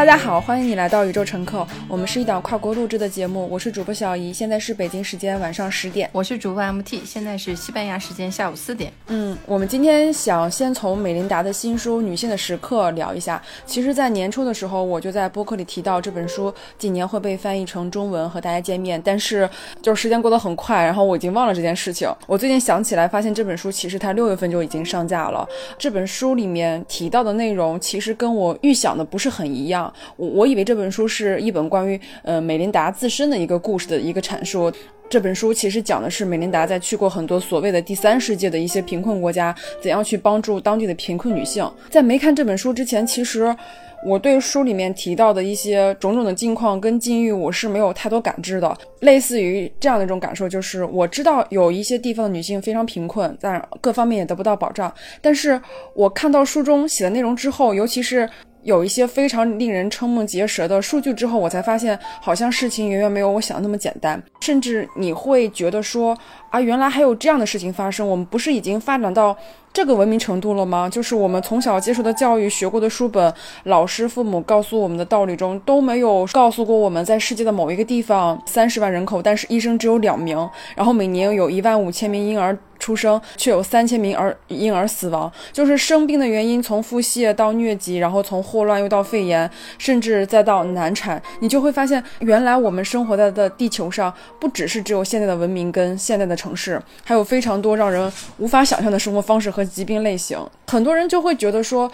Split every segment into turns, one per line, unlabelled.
大家好，欢迎你来到宇宙乘客。我们是一档跨国录制的节目，我是主播小姨，现在是北京时间晚上十点。
我是主播 MT，现在是西班牙时间下午四点。
嗯，我们今天想先从美琳达的新书《女性的时刻》聊一下。其实，在年初的时候，我就在播客里提到这本书今年会被翻译成中文和大家见面，但是就是时间过得很快，然后我已经忘了这件事情。我最近想起来，发现这本书其实它六月份就已经上架了。这本书里面提到的内容，其实跟我预想的不是很一样。我我以为这本书是一本关于呃美琳达自身的一个故事的一个阐述。这本书其实讲的是美琳达在去过很多所谓的第三世界的一些贫困国家，怎样去帮助当地的贫困女性。在没看这本书之前，其实我对书里面提到的一些种种的境况跟境遇，我是没有太多感知的。类似于这样的一种感受，就是我知道有一些地方的女性非常贫困，但各方面也得不到保障。但是我看到书中写的内容之后，尤其是。有一些非常令人瞠目结舌的数据之后，我才发现，好像事情远远没有我想的那么简单。甚至你会觉得说，啊，原来还有这样的事情发生。我们不是已经发展到这个文明程度了吗？就是我们从小接受的教育、学过的书本、老师、父母告诉我们的道理中，都没有告诉过我们在世界的某一个地方，三十万人口，但是医生只有两名，然后每年有一万五千名婴儿。出生却有三千名儿婴儿死亡，就是生病的原因，从腹泻到疟疾，然后从霍乱又到肺炎，甚至再到难产，你就会发现，原来我们生活在的地球上，不只是只有现在的文明跟现在的城市，还有非常多让人无法想象的生活方式和疾病类型。很多人就会觉得说。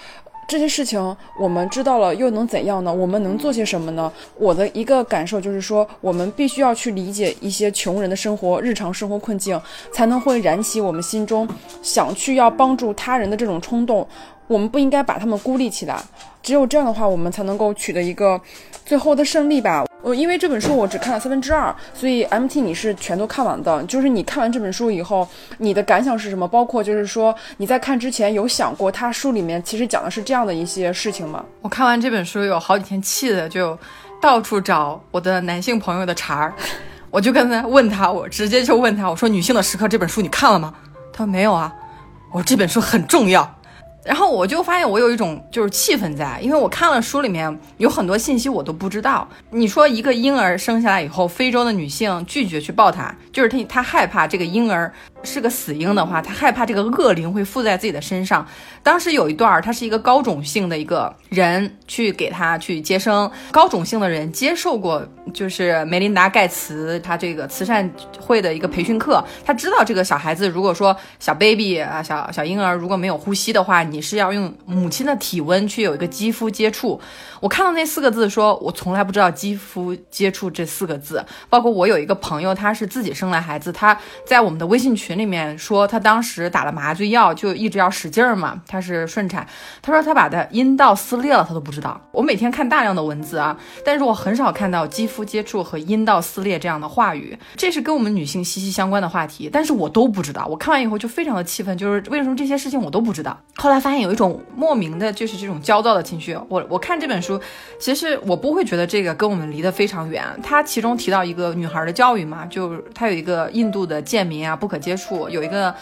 这些事情我们知道了又能怎样呢？我们能做些什么呢？我的一个感受就是说，我们必须要去理解一些穷人的生活、日常生活困境，才能会燃起我们心中想去要帮助他人的这种冲动。我们不应该把他们孤立起来，只有这样的话，我们才能够取得一个最后的胜利吧。我，因为这本书我只看了三分之二，所以 MT 你是全都看完的。就是你看完这本书以后，你的感想是什么？包括就是说你在看之前有想过，他书里面其实讲的是这样的一些事情吗？
我看完这本书有好几天气的，就到处找我的男性朋友的茬儿，我就跟他问他，我直接就问他，我说《女性的时刻》这本书你看了吗？他说没有啊。我说这本书很重要。然后我就发现我有一种就是气氛在，因为我看了书里面有很多信息我都不知道。你说一个婴儿生下来以后，非洲的女性拒绝去抱他，就是她她害怕这个婴儿。是个死婴的话，他害怕这个恶灵会附在自己的身上。当时有一段，他是一个高种姓的一个人去给他去接生。高种姓的人接受过就是梅琳达盖茨他这个慈善会的一个培训课，他知道这个小孩子如果说小 baby 啊小小婴儿如果没有呼吸的话，你是要用母亲的体温去有一个肌肤接触。我看到那四个字，说我从来不知道肌肤接触这四个字。包括我有一个朋友，他是自己生了孩子，他在我们的微信群。里面说他当时打了麻醉药，就一直要使劲儿嘛。他是顺产，他说他把他阴道撕裂了，他都不知道。我每天看大量的文字啊，但是我很少看到肌肤接触和阴道撕裂这样的话语。这是跟我们女性息息相关的话题，但是我都不知道。我看完以后就非常的气愤，就是为什么这些事情我都不知道。后来发现有一种莫名的，就是这种焦躁的情绪。我我看这本书，其实我不会觉得这个跟我们离得非常远。他其中提到一个女孩的教育嘛，就他有一个印度的贱民啊，不可接触。有一个，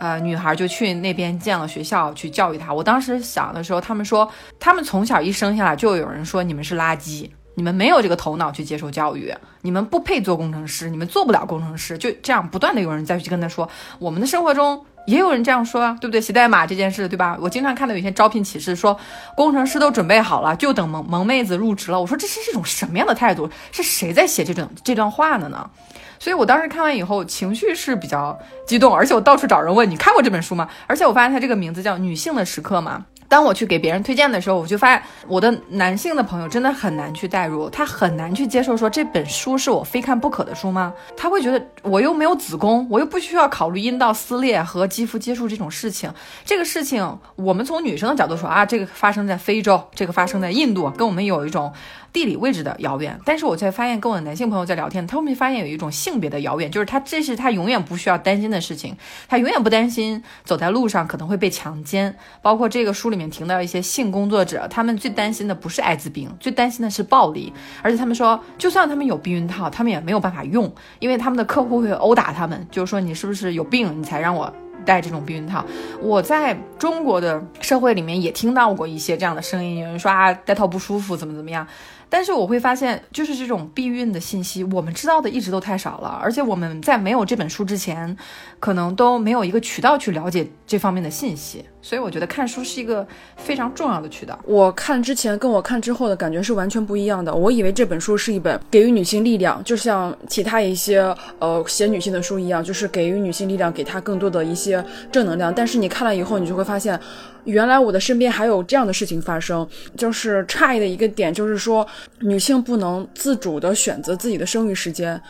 呃，女孩就去那边建了学校去教育她。我当时想的时候，他们说，他们从小一生下来就有人说你们是垃圾，你们没有这个头脑去接受教育，你们不配做工程师，你们做不了工程师。就这样不断的有人再去跟他说，我们的生活中也有人这样说啊，对不对？写代码这件事，对吧？我经常看到有些招聘启事说，工程师都准备好了，就等萌萌妹子入职了。我说这是一种什么样的态度？是谁在写这种这段话的呢？所以我当时看完以后，情绪是比较激动，而且我到处找人问你看过这本书吗？而且我发现它这个名字叫《女性的时刻》嘛。当我去给别人推荐的时候，我就发现我的男性的朋友真的很难去代入，他很难去接受说这本书是我非看不可的书吗？他会觉得我又没有子宫，我又不需要考虑阴道撕裂和肌肤接触这种事情。这个事情，我们从女生的角度说啊，这个发生在非洲，这个发生在印度，跟我们有一种地理位置的遥远。但是我才发现，跟我的男性朋友在聊天，他后面发现有一种性别的遥远，就是他这是他永远不需要担心的事情，他永远不担心走在路上可能会被强奸，包括这个书里面。提到一些性工作者，他们最担心的不是艾滋病，最担心的是暴力。而且他们说，就算他们有避孕套，他们也没有办法用，因为他们的客户会殴打他们，就是说你是不是有病，你才让我戴这种避孕套。我在中国的社会里面也听到过一些这样的声音，有人说啊戴套不舒服，怎么怎么样。但是我会发现，就是这种避孕的信息，我们知道的一直都太少了，而且我们在没有这本书之前，可能都没有一个渠道去了解这方面的信息。所以我觉得看书是一个非常重要的渠道。
我看之前跟我看之后的感觉是完全不一样的。我以为这本书是一本给予女性力量，就像其他一些呃写女性的书一样，就是给予女性力量，给她更多的一些正能量。但是你看了以后，你就会发现，原来我的身边还有这样的事情发生。就是诧异的一个点，就是说女性不能自主的选择自己的生育时间。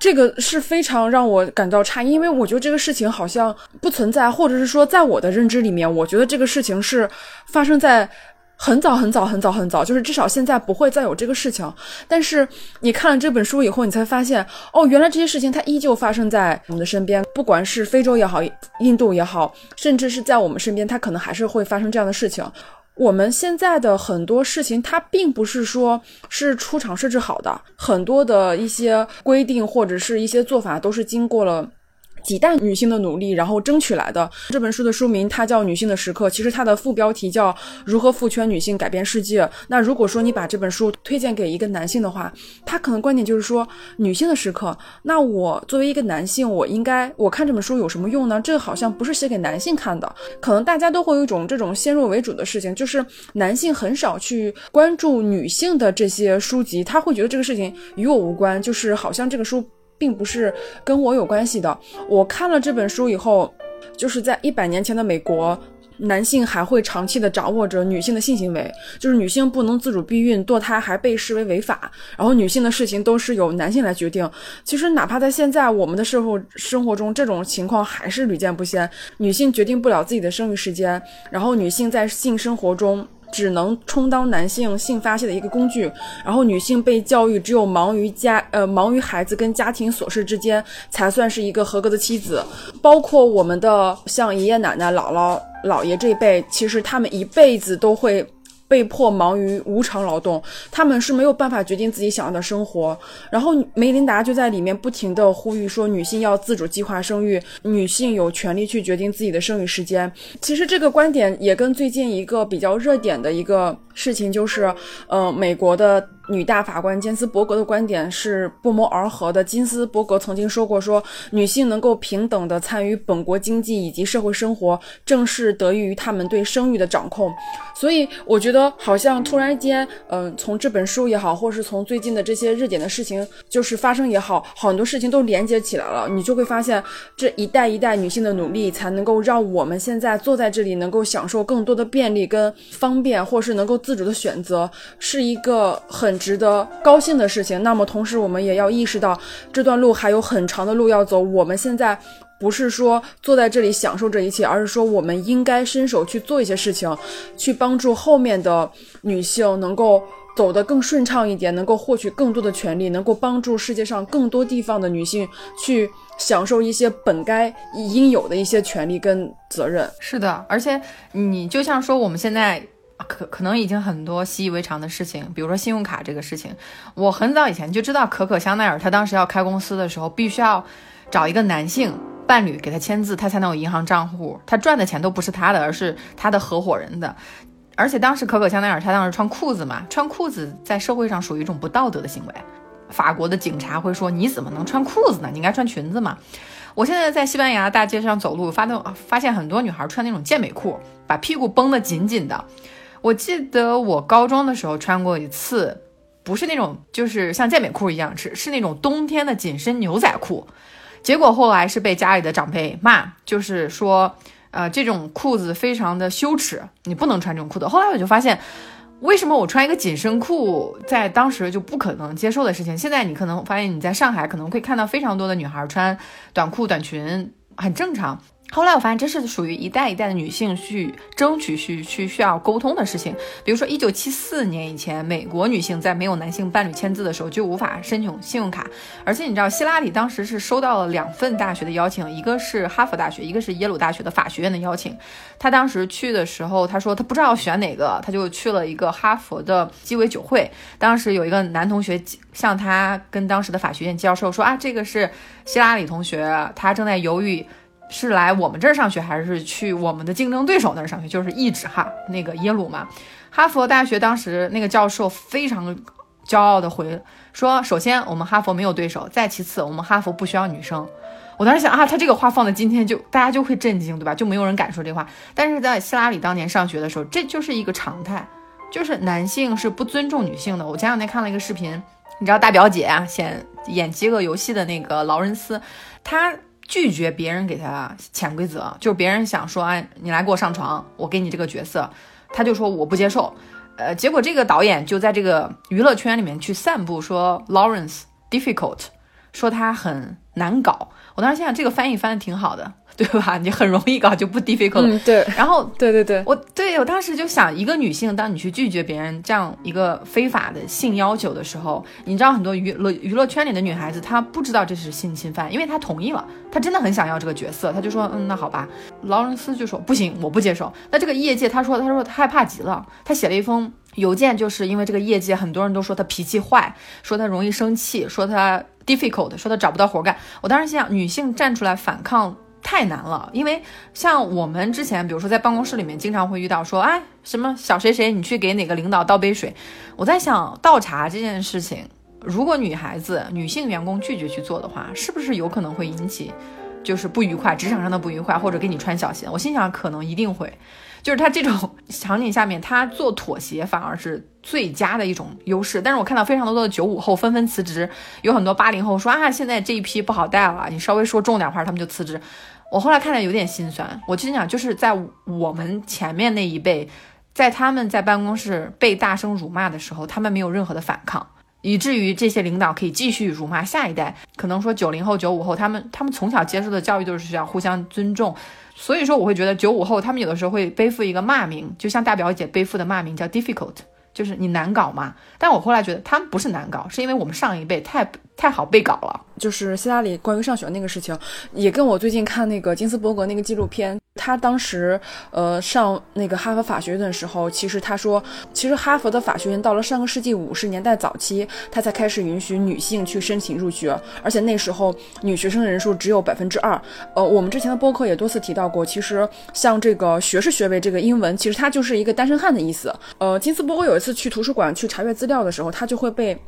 这个是非常让我感到诧异，因为我觉得这个事情好像不存在，或者是说在我的认知里面，我觉得这个事情是发生在很早很早很早很早，就是至少现在不会再有这个事情。但是你看了这本书以后，你才发现，哦，原来这些事情它依旧发生在我们的身边，不管是非洲也好，印度也好，甚至是在我们身边，它可能还是会发生这样的事情。我们现在的很多事情，它并不是说是出厂设置好的，很多的一些规定或者是一些做法，都是经过了。几代女性的努力，然后争取来的这本书的书名，它叫《女性的时刻》。其实它的副标题叫《如何赋权女性改变世界》。那如果说你把这本书推荐给一个男性的话，他可能观点就是说女性的时刻。那我作为一个男性，我应该我看这本书有什么用呢？这个好像不是写给男性看的。可能大家都会有一种这种先入为主的事情，就是男性很少去关注女性的这些书籍，他会觉得这个事情与我无关，就是好像这个书。并不是跟我有关系的。我看了这本书以后，就是在一百年前的美国，男性还会长期的掌握着女性的性行为，就是女性不能自主避孕、堕胎还被视为违法，然后女性的事情都是由男性来决定。其实哪怕在现在我们的社会生活中，这种情况还是屡见不鲜，女性决定不了自己的生育时间，然后女性在性生活中。只能充当男性性发泄的一个工具，然后女性被教育只有忙于家呃忙于孩子跟家庭琐事之间才算是一个合格的妻子，包括我们的像爷爷奶奶、姥姥姥爷这一辈，其实他们一辈子都会。被迫忙于无偿劳动，他们是没有办法决定自己想要的生活。然后梅琳达就在里面不停的呼吁说，女性要自主计划生育，女性有权利去决定自己的生育时间。其实这个观点也跟最近一个比较热点的一个事情，就是，呃，美国的。女大法官金斯伯格的观点是不谋而合的。金斯伯格曾经说过：“说女性能够平等地参与本国经济以及社会生活，正是得益于她们对生育的掌控。”所以，我觉得好像突然间，嗯，从这本书也好，或是从最近的这些热点的事情就是发生也好，很多事情都连接起来了。你就会发现，这一代一代女性的努力，才能够让我们现在坐在这里，能够享受更多的便利跟方便，或是能够自主的选择，是一个很。值得高兴的事情。那么，同时我们也要意识到，这段路还有很长的路要走。我们现在不是说坐在这里享受这一切，而是说我们应该伸手去做一些事情，去帮助后面的女性能够走得更顺畅一点，能够获取更多的权利，能够帮助世界上更多地方的女性去享受一些本该应有的一些权利跟责任。
是的，而且你就像说我们现在。可可能已经很多习以为常的事情，比如说信用卡这个事情，我很早以前就知道，可可香奈儿她当时要开公司的时候，必须要找一个男性伴侣给她签字，她才能有银行账户，她赚的钱都不是她的，而是她的合伙人的。而且当时可可香奈儿她当时穿裤子嘛，穿裤子在社会上属于一种不道德的行为，法国的警察会说你怎么能穿裤子呢？你应该穿裙子嘛。我现在在西班牙大街上走路，发现发现很多女孩穿那种健美裤，把屁股绷得紧紧的。我记得我高中的时候穿过一次，不是那种就是像健美裤一样，是是那种冬天的紧身牛仔裤。结果后来是被家里的长辈骂，就是说，呃，这种裤子非常的羞耻，你不能穿这种裤子。后来我就发现，为什么我穿一个紧身裤在当时就不可能接受的事情，现在你可能发现你在上海可能会看到非常多的女孩穿短裤短裙，很正常。后来我发现，这是属于一代一代的女性去争取、去去需要沟通的事情。比如说，一九七四年以前，美国女性在没有男性伴侣签字的时候就无法申请信用卡。而且你知道，希拉里当时是收到了两份大学的邀请，一个是哈佛大学，一个是耶鲁大学的法学院的邀请。她当时去的时候，她说她不知道选哪个，她就去了一个哈佛的鸡尾酒会。当时有一个男同学向她跟当时的法学院教授说啊，这个是希拉里同学，他正在犹豫。是来我们这儿上学，还是去我们的竞争对手那儿上学？就是一指哈那个耶鲁嘛。哈佛大学当时那个教授非常骄傲的回说：“首先，我们哈佛没有对手；再其次，我们哈佛不需要女生。”我当时想啊，他这个话放在今天就大家就会震惊，对吧？就没有人敢说这话。但是在希拉里当年上学的时候，这就是一个常态，就是男性是不尊重女性的。我前两天看了一个视频，你知道大表姐啊，演演饥饿游戏的那个劳伦斯，他拒绝别人给他潜规则，就是别人想说，哎，你来给我上床，我给你这个角色。他就说我不接受，呃，结果这个导演就在这个娱乐圈里面去散布说 Lawrence difficult，说他很难搞。我当时心想，这个翻译翻的挺好的。对吧？你很容易搞就不 difficult。
嗯，对。
然后，
对对对，
我对我当时就想，一个女性，当你去拒绝别人这样一个非法的性要求的时候，你知道很多娱乐娱乐圈里的女孩子，她不知道这是性侵犯，因为她同意了，她真的很想要这个角色，她就说，嗯，那好吧。劳伦斯就说不行，我不接受。那这个业界，他说，他说他害怕极了，他写了一封邮件，就是因为这个业界很多人都说他脾气坏，说他容易生气，说他 difficult，说他找不到活干。我当时心想，女性站出来反抗。太难了，因为像我们之前，比如说在办公室里面，经常会遇到说，哎，什么小谁谁，你去给哪个领导倒杯水。我在想，倒茶这件事情，如果女孩子、女性员工拒绝去做的话，是不是有可能会引起就是不愉快，职场上的不愉快，或者给你穿小鞋？我心想，可能一定会。就是他这种场景下面，他做妥协反而是最佳的一种优势。但是我看到非常多的九五后纷纷辞职，有很多八零后说啊，现在这一批不好带了，你稍微说重点话，他们就辞职。我后来看着有点心酸。我心想，就是在我们前面那一辈，在他们在办公室被大声辱骂的时候，他们没有任何的反抗，以至于这些领导可以继续辱骂下一代。可能说九零后、九五后，他们他们从小接受的教育就是需要互相尊重，所以说我会觉得九五后他们有的时候会背负一个骂名，就像大表姐背负的骂名叫 difficult，就是你难搞嘛。但我后来觉得他们不是难搞，是因为我们上一辈太。太好被搞了，
就是希拉里关于上学那个事情，也跟我最近看那个金斯伯格那个纪录片，他当时呃上那个哈佛法学院的时候，其实他说，其实哈佛的法学院到了上个世纪五十年代早期，他才开始允许女性去申请入学，而且那时候女学生的人数只有百分之二。呃，我们之前的播客也多次提到过，其实像这个学士学位这个英文，其实它就是一个单身汉的意思。呃，金斯伯格有一次去图书馆去查阅资料的时候，他就会被。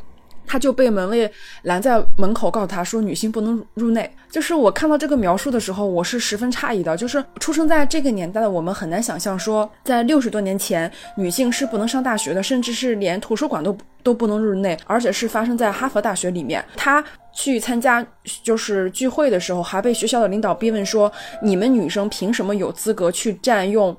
他就被门卫拦在门口，告诉他说女性不能入内。就是我看到这个描述的时候，我是十分诧异的。就是出生在这个年代的我们很难想象，说在六十多年前，女性是不能上大学的，甚至是连图书馆都都不能入内，而且是发生在哈佛大学里面。他去参加就是聚会的时候，还被学校的领导逼问说：“你们女生凭什么有资格去占用？”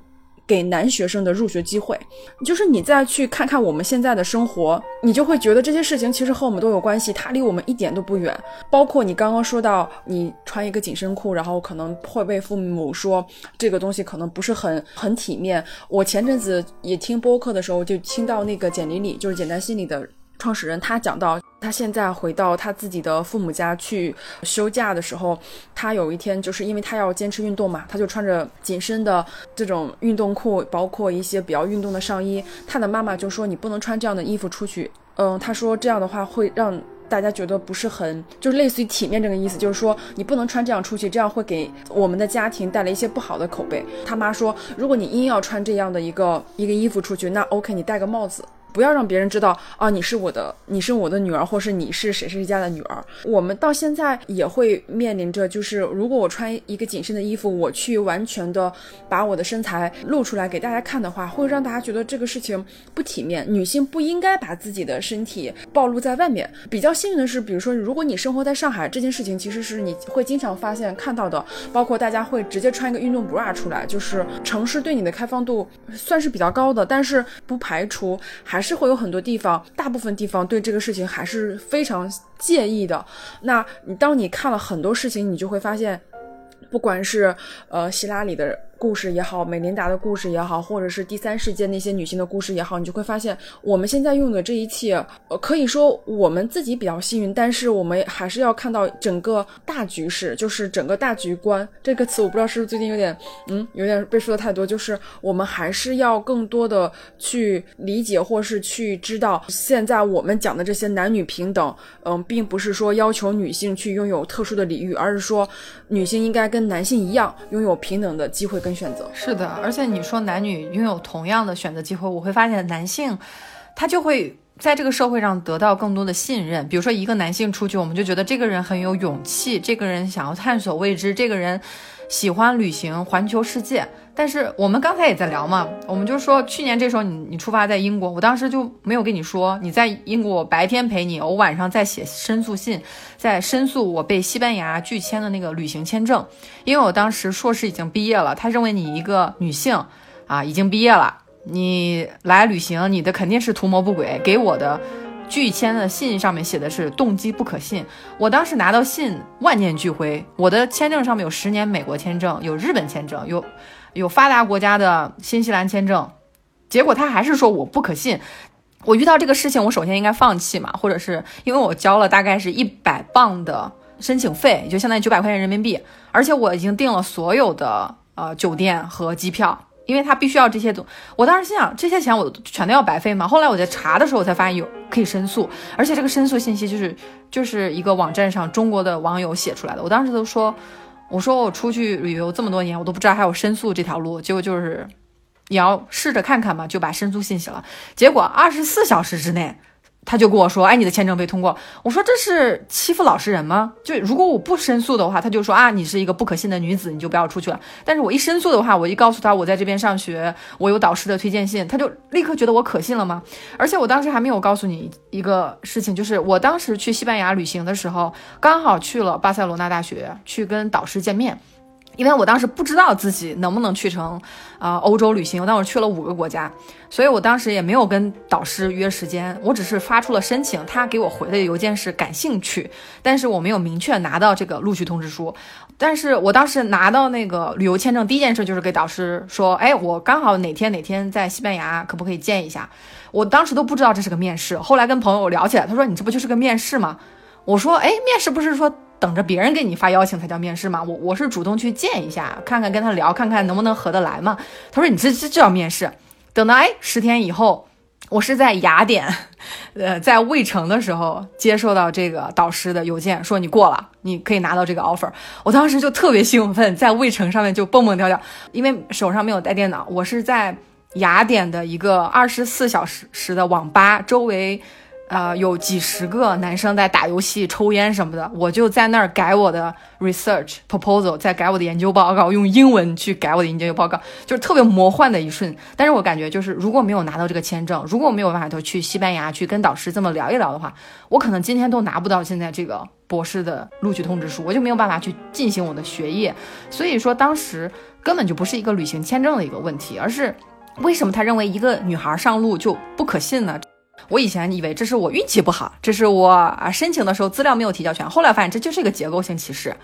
给男学生的入学机会，就是你再去看看我们现在的生活，你就会觉得这些事情其实和我们都有关系，它离我们一点都不远。包括你刚刚说到，你穿一个紧身裤，然后可能会被父母说这个东西可能不是很很体面。我前阵子也听播客的时候，就听到那个简丽丽，就是简单心理的。创始人他讲到，他现在回到他自己的父母家去休假的时候，他有一天就是因为他要坚持运动嘛，他就穿着紧身的这种运动裤，包括一些比较运动的上衣。他的妈妈就说：“你不能穿这样的衣服出去。”嗯，他说这样的话会让大家觉得不是很，就是类似于体面这个意思，就是说你不能穿这样出去，这样会给我们的家庭带来一些不好的口碑。他妈说：“如果你硬要穿这样的一个一个衣服出去，那 OK，你戴个帽子。”不要让别人知道啊，你是我的，你是我的女儿，或是你是谁谁家的女儿。我们到现在也会面临着，就是如果我穿一个紧身的衣服，我去完全的把我的身材露出来给大家看的话，会让大家觉得这个事情不体面。女性不应该把自己的身体暴露在外面。比较幸运的是，比如说，如果你生活在上海，这件事情其实是你会经常发现看到的，包括大家会直接穿一个运动 bra 出来，就是城市对你的开放度算是比较高的，但是不排除还。还是会有很多地方，大部分地方对这个事情还是非常介意的。那你当你看了很多事情，你就会发现，不管是呃希拉里的故事也好，美琳达的故事也好，或者是第三世界那些女性的故事也好，你就会发现，我们现在用的这一切，呃，可以说我们自己比较幸运，但是我们还是要看到整个大局势，就是整个大局观这个词，我不知道是不是最近有点，嗯，有点被说的太多，就是我们还是要更多的去理解，或是去知道，现在我们讲的这些男女平等，嗯，并不是说要求女性去拥有特殊的礼遇，而是说女性应该跟男性一样，拥有平等的机会跟选择。
是的，而且你说男女拥有同样的选择机会，我会发现男性他就会在这个社会上得到更多的信任。比如说一个男性出去，我们就觉得这个人很有勇气，这个人想要探索未知，这个人喜欢旅行，环球世界。但是我们刚才也在聊嘛，我们就说去年这时候你你出发在英国，我当时就没有跟你说你在英国，我白天陪你，我晚上在写申诉信，在申诉我被西班牙拒签的那个旅行签证，因为我当时硕士已经毕业了，他认为你一个女性啊已经毕业了，你来旅行，你的肯定是图谋不轨，给我的。拒签的信上面写的是动机不可信，我当时拿到信万念俱灰。我的签证上面有十年美国签证，有日本签证，有有发达国家的新西兰签证，结果他还是说我不可信。我遇到这个事情，我首先应该放弃嘛，或者是因为我交了大概是一百磅的申请费，就相当于九百块钱人民币，而且我已经订了所有的呃酒店和机票。因为他必须要这些东，我当时心想，这些钱我全都要白费吗？后来我在查的时候，我才发现有可以申诉，而且这个申诉信息就是就是一个网站上中国的网友写出来的。我当时都说，我说我出去旅游这么多年，我都不知道还有申诉这条路。结果就是你要试着看看嘛，就把申诉信息了。结果二十四小时之内。他就跟我说：“哎，你的签证被通过。”我说：“这是欺负老实人吗？就如果我不申诉的话，他就说啊，你是一个不可信的女子，你就不要出去了。但是我一申诉的话，我一告诉他我在这边上学，我有导师的推荐信，他就立刻觉得我可信了吗？而且我当时还没有告诉你一个事情，就是我当时去西班牙旅行的时候，刚好去了巴塞罗那大学，去跟导师见面。”因为我当时不知道自己能不能去成，啊，欧洲旅行。我当时去了五个国家，所以我当时也没有跟导师约时间，我只是发出了申请，他给我回的邮件是感兴趣，但是我没有明确拿到这个录取通知书。但是我当时拿到那个旅游签证，第一件事就是给导师说，哎，我刚好哪天哪天在西班牙，可不可以见一下？我当时都不知道这是个面试，后来跟朋友聊起来，他说你这不就是个面试吗？我说，哎，面试不是说。等着别人给你发邀请才叫面试吗？我我是主动去见一下，看看跟他聊，看看能不能合得来嘛。他说你这这这叫面试。等到哎十天以后，我是在雅典，呃，在魏城的时候接受到这个导师的邮件，说你过了，你可以拿到这个 offer。我当时就特别兴奋，在魏城上面就蹦蹦跳跳，因为手上没有带电脑，我是在雅典的一个二十四小时时的网吧周围。呃，有几十个男生在打游戏、抽烟什么的，我就在那儿改我的 research proposal，在改我的研究报告，用英文去改我的研究报告，就是特别魔幻的一瞬。但是我感觉，就是如果没有拿到这个签证，如果没有办法去西班牙去跟导师这么聊一聊的话，我可能今天都拿不到现在这个博士的录取通知书，我就没有办法去进行我的学业。所以说，当时根本就不是一个旅行签证的一个问题，而是为什么他认为一个女孩上路就不可信呢？我以前以为这是我运气不好，这是我啊申请的时候资料没有提交全，后来发现这就是一个结构性歧视。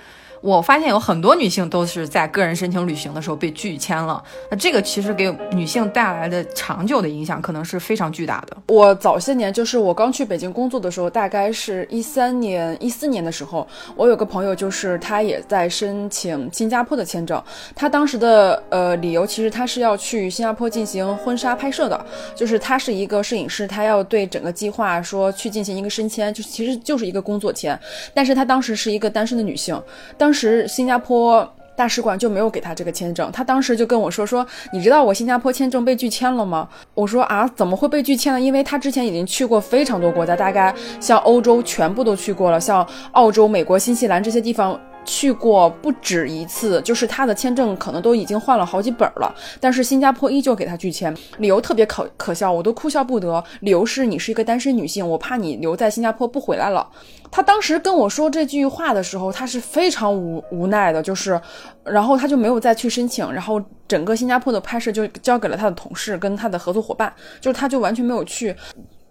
我发现有很多女性都是在个人申请旅行的时候被拒签了，那这个其实给女性带来的长久的影响可能是非常巨大的。
我早些年就是我刚去北京工作的时候，大概是一三年、一四年的时候，我有个朋友就是他也在申请新加坡的签证，他当时的呃理由其实他是要去新加坡进行婚纱拍摄的，就是他是一个摄影师，他要对整个计划说去进行一个申签，就其实就是一个工作签，但是他当时是一个单身的女性，当时新加坡大使馆就没有给他这个签证，他当时就跟我说说，你知道我新加坡签证被拒签了吗？我说啊，怎么会被拒签呢？因为他之前已经去过非常多国家，大概像欧洲全部都去过了，像澳洲、美国、新西兰这些地方。去过不止一次，就是他的签证可能都已经换了好几本了，但是新加坡依旧给他拒签，理由特别可可笑，我都哭笑不得。理由是你是一个单身女性，我怕你留在新加坡不回来了。他当时跟我说这句话的时候，他是非常无无奈的，就是，然后他就没有再去申请，然后整个新加坡的拍摄就交给了他的同事跟他的合作伙伴，就是他就完全没有去。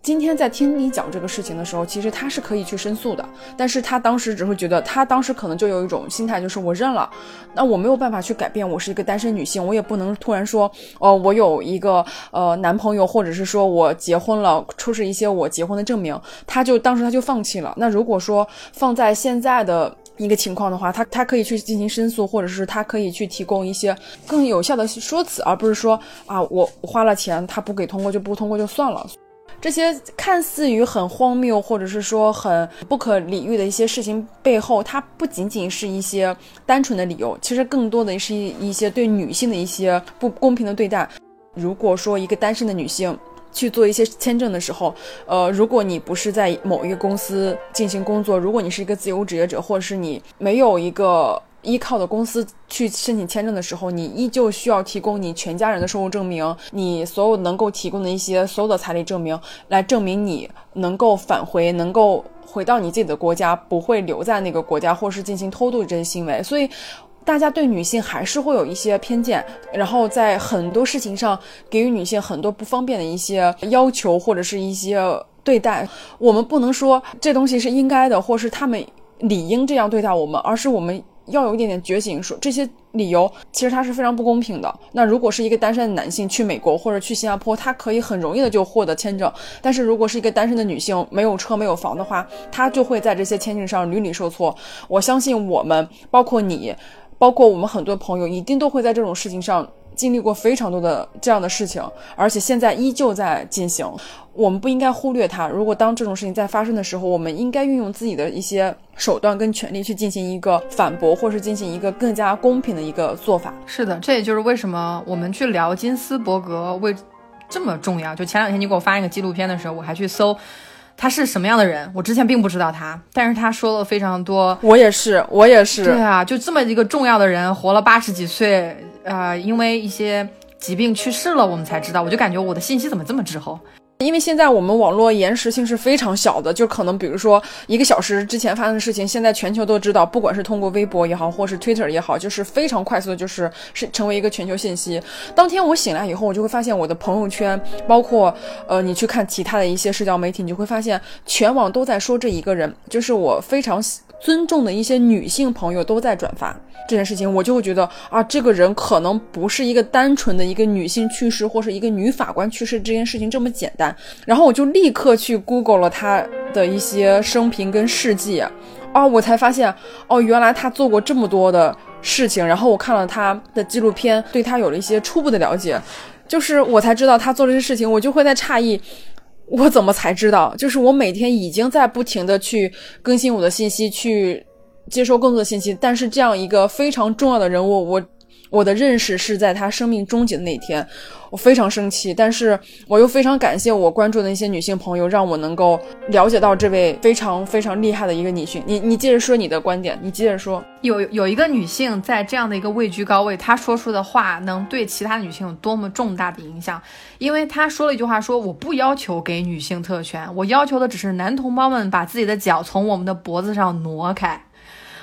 今天在听你讲这个事情的时候，其实他是可以去申诉的，但是他当时只会觉得，他当时可能就有一种心态，就是我认了，那我没有办法去改变，我是一个单身女性，我也不能突然说，哦，我有一个呃男朋友，或者是说我结婚了，出示一些我结婚的证明，他就当时他就放弃了。那如果说放在现在的一个情况的话，他他可以去进行申诉，或者是他可以去提供一些更有效的说辞，而不是说啊，我花了钱，他不给通过就不通过就算了。这些看似于很荒谬，或者是说很不可理喻的一些事情背后，它不仅仅是一些单纯的理由，其实更多的是一一些对女性的一些不公平的对待。如果说一个单身的女性去做一些签证的时候，呃，如果你不是在某一个公司进行工作，如果你是一个自由职业者，或者是你没有一个。依靠的公司去申请签证的时候，你依旧需要提供你全家人的收入证明，你所有能够提供的一些所有的财力证明，来证明你能够返回，能够回到你自己的国家，不会留在那个国家，或是进行偷渡这些行为。所以，大家对女性还是会有一些偏见，然后在很多事情上给予女性很多不方便的一些要求，或者是一些对待。我们不能说这东西是应该的，或是他们理应这样对待我们，而是我们。要有一点点觉醒，说这些理由其实它是非常不公平的。那如果是一个单身的男性去美国或者去新加坡，他可以很容易的就获得签证。但是如果是一个单身的女性，没有车没有房的话，她就会在这些签证上屡屡受挫。我相信我们，包括你，包括我们很多朋友，一定都会在这种事情上。经历过非常多的这样的事情，而且现在依旧在进行。我们不应该忽略它。如果当这种事情在发生的时候，我们应该运用自己的一些手段跟权利去进行一个反驳，或是进行一个更加公平的一个做法。
是的，这也就是为什么我们去聊金斯伯格为这么重要。就前两天你给我发一个纪录片的时候，我还去搜他是什么样的人。我之前并不知道他，但是他说了非常多。
我也是，我也是。
对啊，就这么一个重要的人，活了八十几岁。呃，因为一些疾病去世了，我们才知道。我就感觉我的信息怎么这么滞后？
因为现在我们网络延时性是非常小的，就可能比如说一个小时之前发生的事情，现在全球都知道。不管是通过微博也好，或是 Twitter 也好，就是非常快速的，就是是成为一个全球信息。当天我醒来以后，我就会发现我的朋友圈，包括呃，你去看其他的一些社交媒体，你就会发现全网都在说这一个人，就是我非常。尊重的一些女性朋友都在转发这件事情，我就会觉得啊，这个人可能不是一个单纯的一个女性去世或是一个女法官去世这件事情这么简单。然后我就立刻去 Google 了她的一些生平跟事迹，啊，我才发现哦，原来她做过这么多的事情。然后我看了她的纪录片，对她有了一些初步的了解，就是我才知道她做这些事情，我就会在诧异。我怎么才知道？就是我每天已经在不停的去更新我的信息，去接收更多的信息。但是这样一个非常重要的人物，我我的认识是在他生命终结的那天。我非常生气，但是我又非常感谢我关注的那些女性朋友，让我能够了解到这位非常非常厉害的一个女性。你你接着说你的观点，你接着说。
有有一个女性在这样的一个位居高位，她说出的话能对其他女性有多么重大的影响？因为她说了一句话，说我不要求给女性特权，我要求的只是男同胞们把自己的脚从我们的脖子上挪开。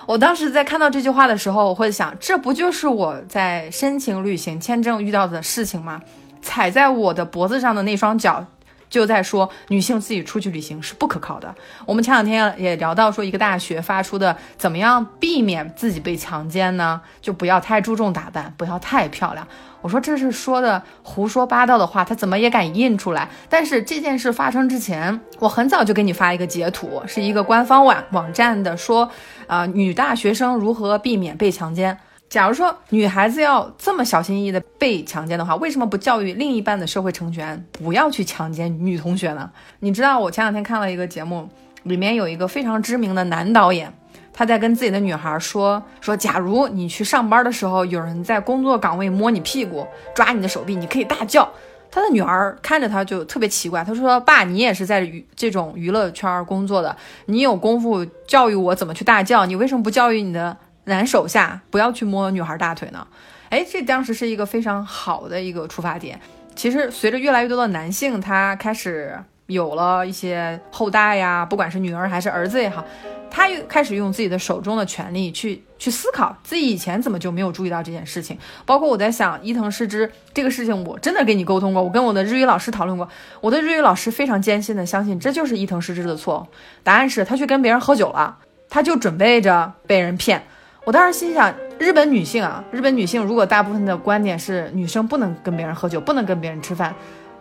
我当时在看到这句话的时候，我会想，这不就是我在申请旅行签证遇到的事情吗？踩在我的脖子上的那双脚，就在说女性自己出去旅行是不可靠的。我们前两天也聊到说，一个大学发出的怎么样避免自己被强奸呢？就不要太注重打扮，不要太漂亮。我说这是说的胡说八道的话，他怎么也敢印出来？但是这件事发生之前，我很早就给你发一个截图，是一个官方网网站的，说啊，女大学生如何避免被强奸。假如说女孩子要这么小心翼翼的被强奸的话，为什么不教育另一半的社会成全，不要去强奸女同学呢？你知道，我前两天看了一个节目，里面有一个非常知名的男导演，他在跟自己的女孩说说，假如你去上班的时候，有人在工作岗位摸你屁股、抓你的手臂，你可以大叫。他的女儿看着他就特别奇怪，他说：“爸，你也是在娱这种娱乐圈工作的，你有功夫教育我怎么去大叫，你为什么不教育你的？”男手下不要去摸女孩大腿呢，哎，这当时是一个非常好的一个出发点。其实随着越来越多的男性他开始有了一些后代呀，不管是女儿还是儿子也好，他又开始用自己的手中的权力去去思考自己以前怎么就没有注意到这件事情。包括我在想伊藤诗织这个事情，我真的跟你沟通过，我跟我的日语老师讨论过，我的日语老师非常坚信的相信这就是伊藤诗织的错。答案是他去跟别人喝酒了，他就准备着被人骗。我当时心想，日本女性啊，日本女性如果大部分的观点是女生不能跟别人喝酒，不能跟别人吃饭，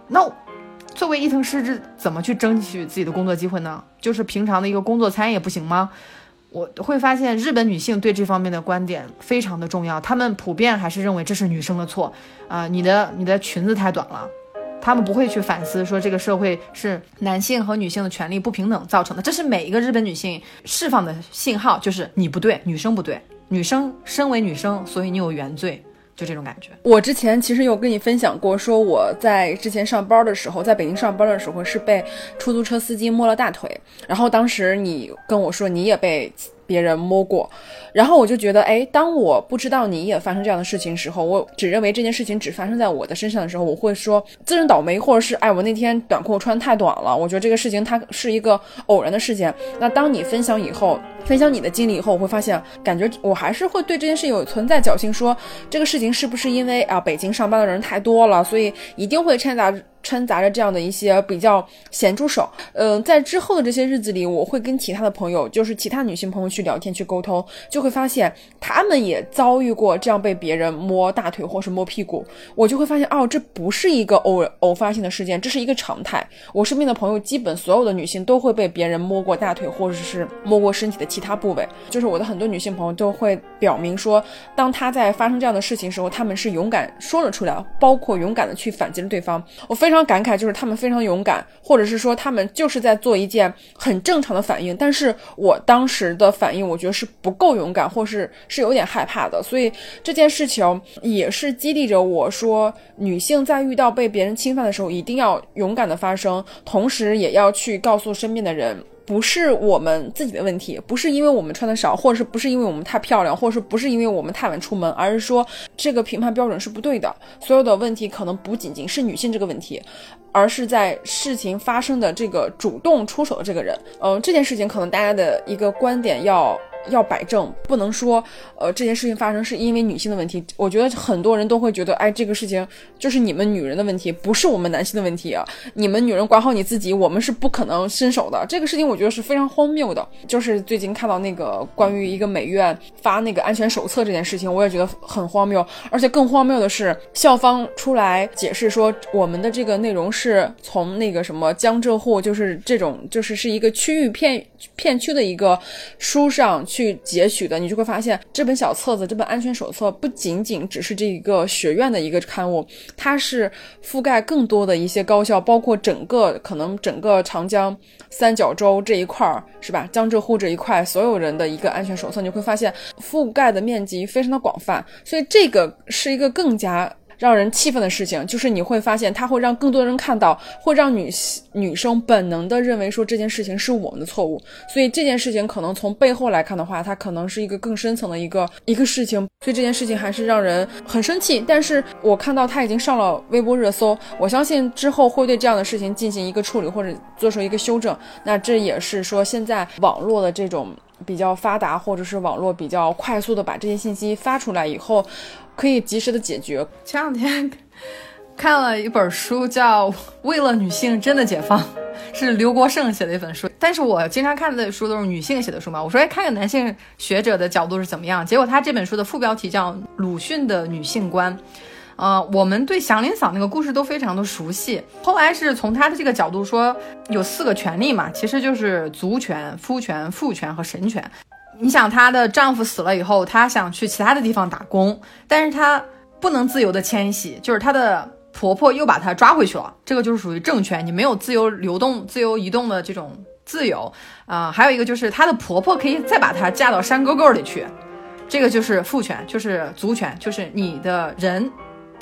那作为伊藤诗织，怎么去争取自己的工作机会呢？就是平常的一个工作餐也不行吗？我会发现日本女性对这方面的观点非常的重要，她们普遍还是认为这是女生的错啊，你的你的裙子太短了，她们不会去反思说这个社会是男性和女性的权利不平等造成的，这是每一个日本女性释放的信号，就是你不对，女生不对。女生身为女生，所以你有原罪，就这种感觉。
我之前其实有跟你分享过，说我在之前上班的时候，在北京上班的时候是被出租车司机摸了大腿，然后当时你跟我说你也被。别人摸过，然后我就觉得，哎，当我不知道你也发生这样的事情时候，我只认为这件事情只发生在我的身上的时候，我会说自认倒霉，或者是，哎，我那天短裤穿太短了。我觉得这个事情它是一个偶然的事件。那当你分享以后，分享你的经历以后，我会发现，感觉我还是会对这件事情有存在侥幸，说这个事情是不是因为啊，北京上班的人太多了，所以一定会掺杂。掺杂着这样的一些比较咸猪手，嗯，在之后的这些日子里，我会跟其他的朋友，就是其他女性朋友去聊天去沟通，就会发现他们也遭遇过这样被别人摸大腿或是摸屁股，我就会发现哦，这不是一个偶偶发性的事件，这是一个常态。我身边的朋友基本所有的女性都会被别人摸过大腿或者是摸过身体的其他部位，就是我的很多女性朋友都会表明说，当她在发生这样的事情时候，他们是勇敢说了出来，包括勇敢的去反击了对方。我非。非常感慨，就是他们非常勇敢，或者是说他们就是在做一件很正常的反应。但是我当时的反应，我觉得是不够勇敢，或是是有点害怕的。所以这件事情也是激励着我说，女性在遇到被别人侵犯的时候，一定要勇敢的发声，同时也要去告诉身边的人。不是我们自己的问题，不是因为我们穿的少，或者是不是因为我们太漂亮，或者是不是因为我们太晚出门，而是说这个评判标准是不对的。所有的问题可能不仅仅是女性这个问题，而是在事情发生的这个主动出手的这个人。嗯，这件事情可能大家的一个观点要。要摆正，不能说，呃，这件事情发生是因为女性的问题。我觉得很多人都会觉得，哎，这个事情就是你们女人的问题，不是我们男性的问题啊。你们女人管好你自己，我们是不可能伸手的。这个事情我觉得是非常荒谬的。就是最近看到那个关于一个美院发那个安全手册这件事情，我也觉得很荒谬。而且更荒谬的是，校方出来解释说，我们的这个内容是从那个什么江浙沪，就是这种就是是一个区域片片区的一个书上。去截取的，你就会发现这本小册子，这本安全手册不仅仅只是这一个学院的一个刊物，它是覆盖更多的一些高校，包括整个可能整个长江三角洲这一块儿，是吧？江浙沪这一块所有人的一个安全手册，你会发现覆盖的面积非常的广泛，所以这个是一个更加。让人气愤的事情，就是你会发现，它会让更多人看到，会让女女生本能的认为说这件事情是我们的错误。所以这件事情可能从背后来看的话，它可能是一个更深层的一个一个事情。所以这件事情还是让人很生气。但是我看到他已经上了微博热搜，我相信之后会对这样的事情进行一个处理或者做出一个修正。那这也是说现在网络的这种比较发达，或者是网络比较快速的把这些信息发出来以后。可以及时的解决。
前两天看了一本书，叫《为了女性真的解放》，是刘国胜写的一本书。但是我经常看的书都是女性写的书嘛，我说哎，看看男性学者的角度是怎么样。结果他这本书的副标题叫《鲁迅的女性观》。呃，我们对祥林嫂那个故事都非常的熟悉。后来是从他的这个角度说，有四个权利嘛，其实就是族权、夫权、父权和神权。你想，她的丈夫死了以后，她想去其他的地方打工，但是她不能自由的迁徙，就是她的婆婆又把她抓回去了。这个就是属于政权，你没有自由流动、自由移动的这种自由啊。还有一个就是她的婆婆可以再把她嫁到山沟沟里去，这个就是父权，就是族权，就是你的人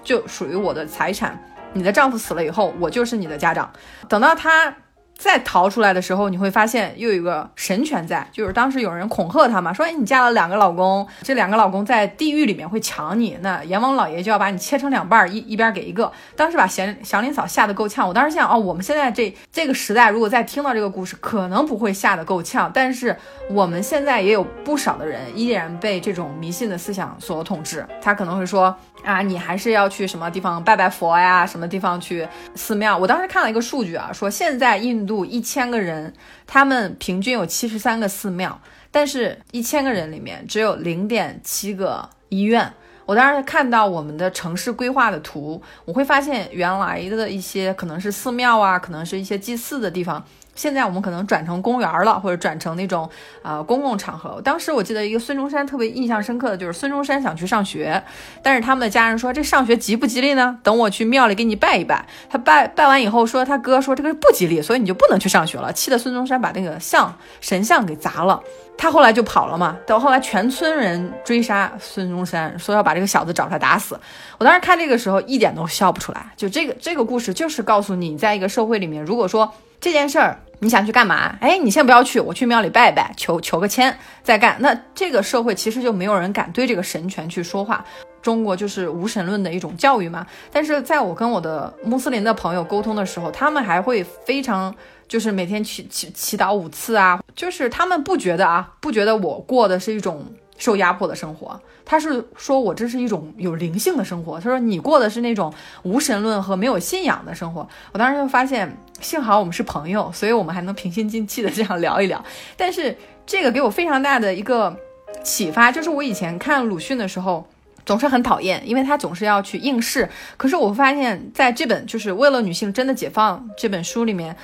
就属于我的财产。你的丈夫死了以后，我就是你的家长。等到他。再逃出来的时候，你会发现又有一个神权在，就是当时有人恐吓他嘛，说哎，你嫁了两个老公，这两个老公在地狱里面会抢你，那阎王老爷就要把你切成两半，一一边给一个。当时把祥祥林嫂吓得够呛。我当时想，哦，我们现在这这个时代，如果再听到这个故事，可能不会吓得够呛，但是我们现在也有不少的人依然被这种迷信的思想所统治，他可能会说。啊，你还是要去什么地方拜拜佛呀？什么地方去寺庙？我当时看了一个数据啊，说现在印度一千个人，他们平均有七十三个寺庙，但是一千个人里面只有零点七个医院。我当时看到我们的城市规划的图，我会发现原来的一些可能是寺庙啊，可能是一些祭祀的地方。现在我们可能转成公园了，或者转成那种啊公共场合。当时我记得一个孙中山特别印象深刻的就是孙中山想去上学，但是他们的家人说这上学吉不吉利呢？等我去庙里给你拜一拜。他拜拜完以后说他哥说这个不吉利，所以你就不能去上学了。气得孙中山把那个像神像给砸了。他后来就跑了嘛。等后来全村人追杀孙中山，说要把这个小子找出来打死。我当时看这个时候一点都笑不出来。就这个这个故事就是告诉你，在一个社会里面，如果说这件事儿。你想去干嘛？哎，你先不要去，我去庙里拜拜，求求个签再干。那这个社会其实就没有人敢对这个神权去说话。中国就是无神论的一种教育嘛。但是在我跟我的穆斯林的朋友沟通的时候，他们还会非常就是每天去祈祈祷五次啊，就是他们不觉得啊，不觉得我过的是一种。受压迫的生活，他是说我这是一种有灵性的生活。他说你过的是那种无神论和没有信仰的生活。我当时就发现，幸好我们是朋友，所以我们还能平心静气的这样聊一聊。但是这个给我非常大的一个启发，就是我以前看鲁迅的时候总是很讨厌，因为他总是要去应试。可是我发现在这本就是为了女性真的解放这本书里面。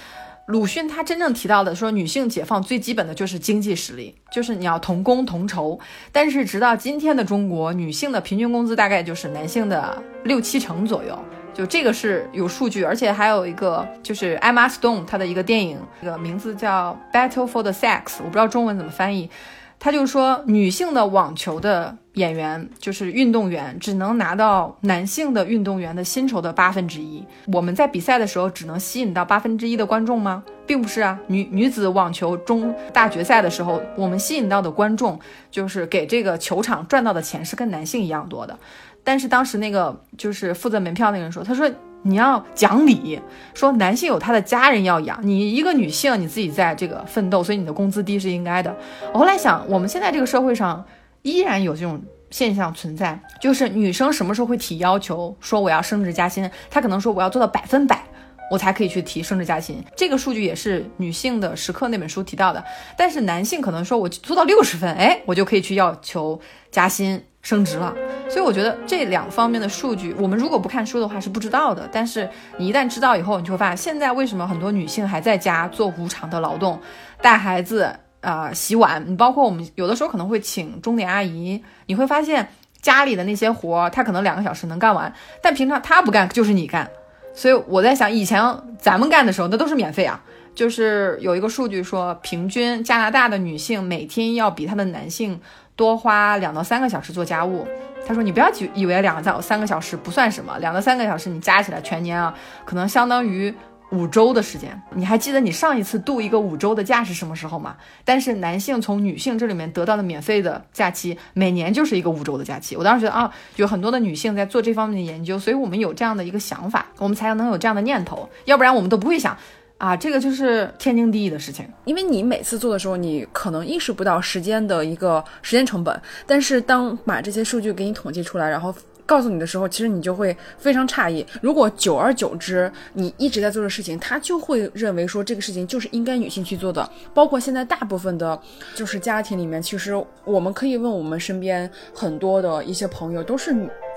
鲁迅他真正提到的说，女性解放最基本的就是经济实力，就是你要同工同酬。但是直到今天的中国，女性的平均工资大概就是男性的六七成左右，就这个是有数据，而且还有一个就是 Emma Stone 她的一个电影，这个名字叫《Battle for the Sex》，我不知道中文怎么翻译。他就说，女性的网球的演员就是运动员，只能拿到男性的运动员的薪酬的八分之一。我们在比赛的时候，只能吸引到八分之一的观众吗？并不是啊。女女子网球中大决赛的时候，我们吸引到的观众，就是给这个球场赚到的钱是跟男性一样多的。但是当时那个就是负责门票那个人说，他说。你要讲理，说男性有他的家人要养，你一个女性你自己在这个奋斗，所以你的工资低是应该的。我后来想，我们现在这个社会上依然有这种现象存在，就是女生什么时候会提要求，说我要升职加薪，她可能说我要做到百分百，我才可以去提升职加薪。这个数据也是女性的时刻那本书提到的，但是男性可能说我做到六十分，哎，我就可以去要求加薪。升职了，所以我觉得这两方面的数据，我们如果不看书的话是不知道的。但是你一旦知道以后，你就会发现，现在为什么很多女性还在家做无偿的劳动，带孩子啊，洗碗。你包括我们有的时候可能会请钟点阿姨，你会发现家里的那些活儿，她可能两个小时能干完，但平常她不干就是你干。所以我在想，以前咱们干的时候，那都是免费啊。就是有一个数据说，平均加拿大的女性每天要比她的男性。多花两到三个小时做家务，他说你不要以以为两到三个小时不算什么，两到三个小时你加起来全年啊，可能相当于五周的时间。你还记得你上一次度一个五周的假是什么时候吗？但是男性从女性这里面得到的免费的假期，每年就是一个五周的假期。我当时觉得啊，有很多的女性在做这方面的研究，所以我们有这样的一个想法，我们才能有这样的念头，要不然我们都不会想。啊，这个就是天经地义的事情，
因为你每次做的时候，你可能意识不到时间的一个时间成本，但是当把这些数据给你统计出来，然后告诉你的时候，其实你就会非常诧异。如果久而久之，你一直在做的事情，他就会认为说这个事情就是应该女性去做的。包括现在大部分的，就是家庭里面，其实我们可以问我们身边很多的一些朋友，都是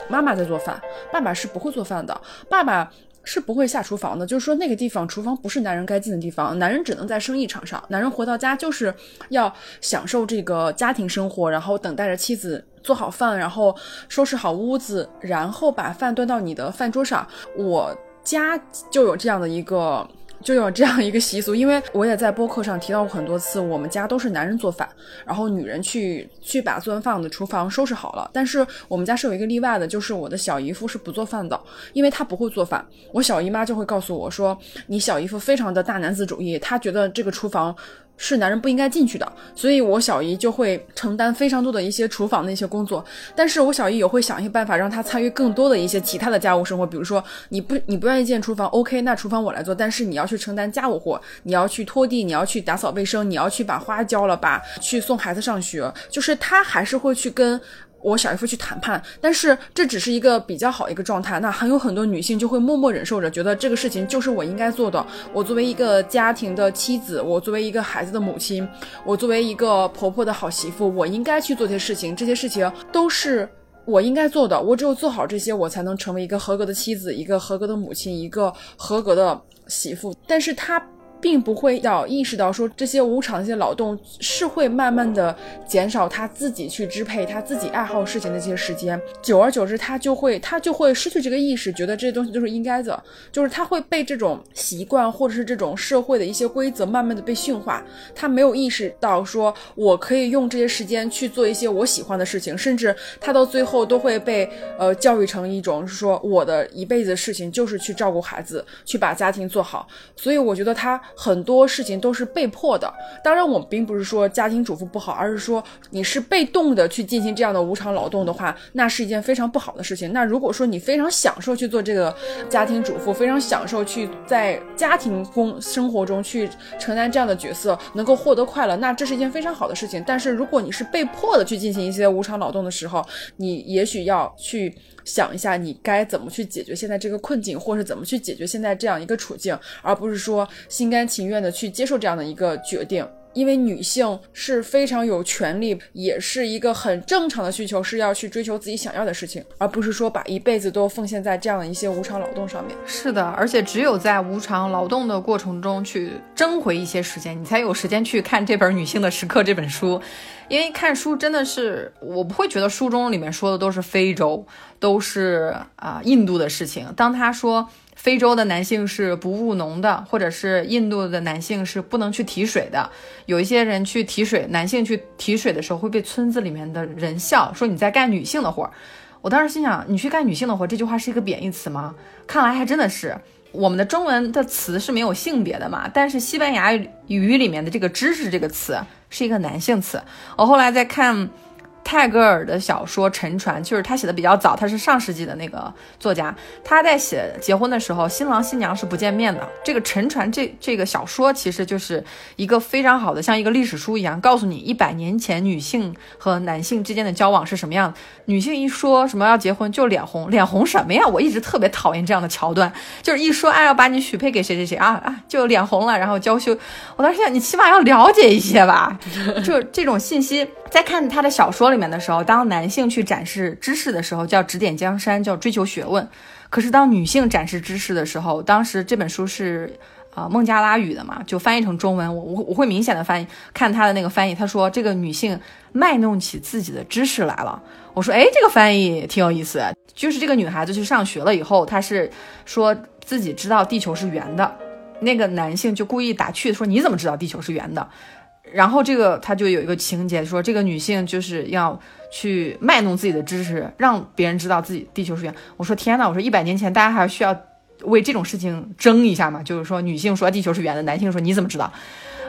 妈妈在做饭，爸爸是不会做饭的，爸爸。是不会下厨房的，就是说那个地方厨房不是男人该进的地方，男人只能在生意场上，男人回到家就是要享受这个家庭生活，然后等待着妻子做好饭，然后收拾好屋子，然后把饭端到你的饭桌上。我家就有这样的一个就有这样一个习俗，因为我也在播客上提到过很多次，我们家都是男人做饭，然后女人去去把做完饭的厨房收拾好了。但是我们家是有一个例外的，就是我的小姨夫是不做饭的，因为他不会做饭。我小姨妈就会告诉我说：“你小姨夫非常的大男子主义，他觉得这个厨房。”是男人不应该进去的，所以我小姨就会承担非常多的一些厨房的一些工作，但是我小姨也会想一些办法让她参与更多的一些其他的家务生活，比如说你不你不愿意进厨房，OK，那厨房我来做，但是你要去承担家务活，你要去拖地，你要去打扫卫生，你要去把花浇了，吧去送孩子上学，就是她还是会去跟。我小姨夫去谈判，但是这只是一个比较好一个状态。那还有很多女性就会默默忍受着，觉得这个事情就是我应该做的。我作为一个家庭的妻子，我作为一个孩子的母亲，我作为一个婆婆的好媳妇，我应该去做这些事情。这些事情都是我应该做的。我只有做好这些，我才能成为一个合格的妻子，一个合格的母亲，一个合格的媳妇。但是她。并不会要意识到说这些无偿的一些劳动是会慢慢的减少他自己去支配他自己爱好事情的这些时间，久而久之他就会他就会失去这个意识，觉得这些东西都是应该的，就是他会被这种习惯或者是这种社会的一些规则慢慢的被驯化，他没有意识到说我可以用这些时间去做一些我喜欢的事情，甚至他到最后都会被呃教育成一种是说我的一辈子的事情就是去照顾孩子，去把家庭做好，所以我觉得他。很多事情都是被迫的，当然我并不是说家庭主妇不好，而是说你是被动的去进行这样的无偿劳动的话，那是一件非常不好的事情。那如果说你非常享受去做这个家庭主妇，非常享受去在家庭工生活中去承担这样的角色，能够获得快乐，那这是一件非常好的事情。但是如果你是被迫的去进行一些无偿劳动的时候，你也许要去。想一下，你该怎么去解决现在这个困境，或是怎么去解决现在这样一个处境，而不是说心甘情愿的去接受这样的一个决定。因为女性是非常有权利，也是一个很正常的需求，是要去追求自己想要的事情，而不是说把一辈子都奉献在这样的一些无偿劳动上面。
是的，而且只有在无偿劳动的过程中去争回一些时间，你才有时间去看这本《女性的时刻》这本书。因为看书真的是，我不会觉得书中里面说的都是非洲，都是啊印度的事情。当他说。非洲的男性是不务农的，或者是印度的男性是不能去提水的。有一些人去提水，男性去提水的时候会被村子里面的人笑，说你在干女性的活。我当时心想，你去干女性的活，这句话是一个贬义词吗？看来还真的是。我们的中文的词是没有性别的嘛，但是西班牙语里面的这个知识这个词是一个男性词。我后来在看。泰戈尔的小说《沉船》就是他写的比较早，他是上世纪的那个作家。他在写结婚的时候，新郎新娘是不见面的。这个《沉船》这这个小说其实就是一个非常好的，像一个历史书一样，告诉你一百年前女性和男性之间的交往是什么样。女性一说什么要结婚就脸红，脸红什么呀？我一直特别讨厌这样的桥段，就是一说哎要把你许配给谁谁谁啊啊就脸红了，然后娇羞。我当时想，你起码要了解一些吧，就这种信息。在看他的小说里面的时候，当男性去展示知识的时候，叫指点江山，叫追求学问；可是当女性展示知识的时候，当时这本书是啊孟加拉语的嘛，就翻译成中文，我我我会明显的翻译，看他的那个翻译，他说这个女性卖弄起自己的知识来了。我说，哎，这个翻译挺有意思，就是这个女孩子去上学了以后，她是说自己知道地球是圆的，那个男性就故意打趣说，你怎么知道地球是圆的？然后这个他就有一个情节，说这个女性就是要去卖弄自己的知识，让别人知道自己地球是圆。我说天呐，我说一百年前大家还需要为这种事情争一下吗？就是说女性说地球是圆的，男性说你怎么知道？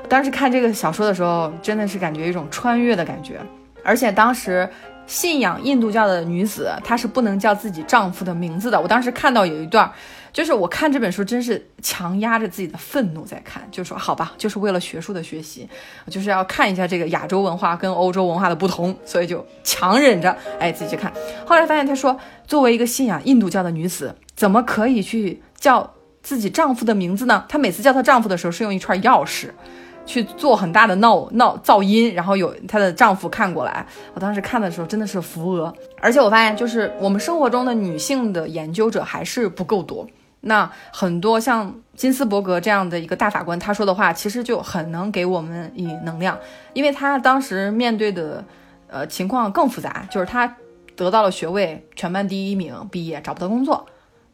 当时看这个小说的时候，真的是感觉一种穿越的感觉。而且当时信仰印度教的女子，她是不能叫自己丈夫的名字的。我当时看到有一段。就是我看这本书，真是强压着自己的愤怒在看，就说好吧，就是为了学术的学习，就是要看一下这个亚洲文化跟欧洲文化的不同，所以就强忍着，哎，自己去看。后来发现，她说，作为一个信仰印度教的女子，怎么可以去叫自己丈夫的名字呢？她每次叫她丈夫的时候，是用一串钥匙。去做很大的闹闹噪音，然后有她的丈夫看过来。我当时看的时候真的是扶额，而且我发现就是我们生活中的女性的研究者还是不够多。那很多像金斯伯格这样的一个大法官，他说的话其实就很能给我们以能量，因为他当时面对的呃情况更复杂，就是他得到了学位，全班第一名，毕业找不到工作。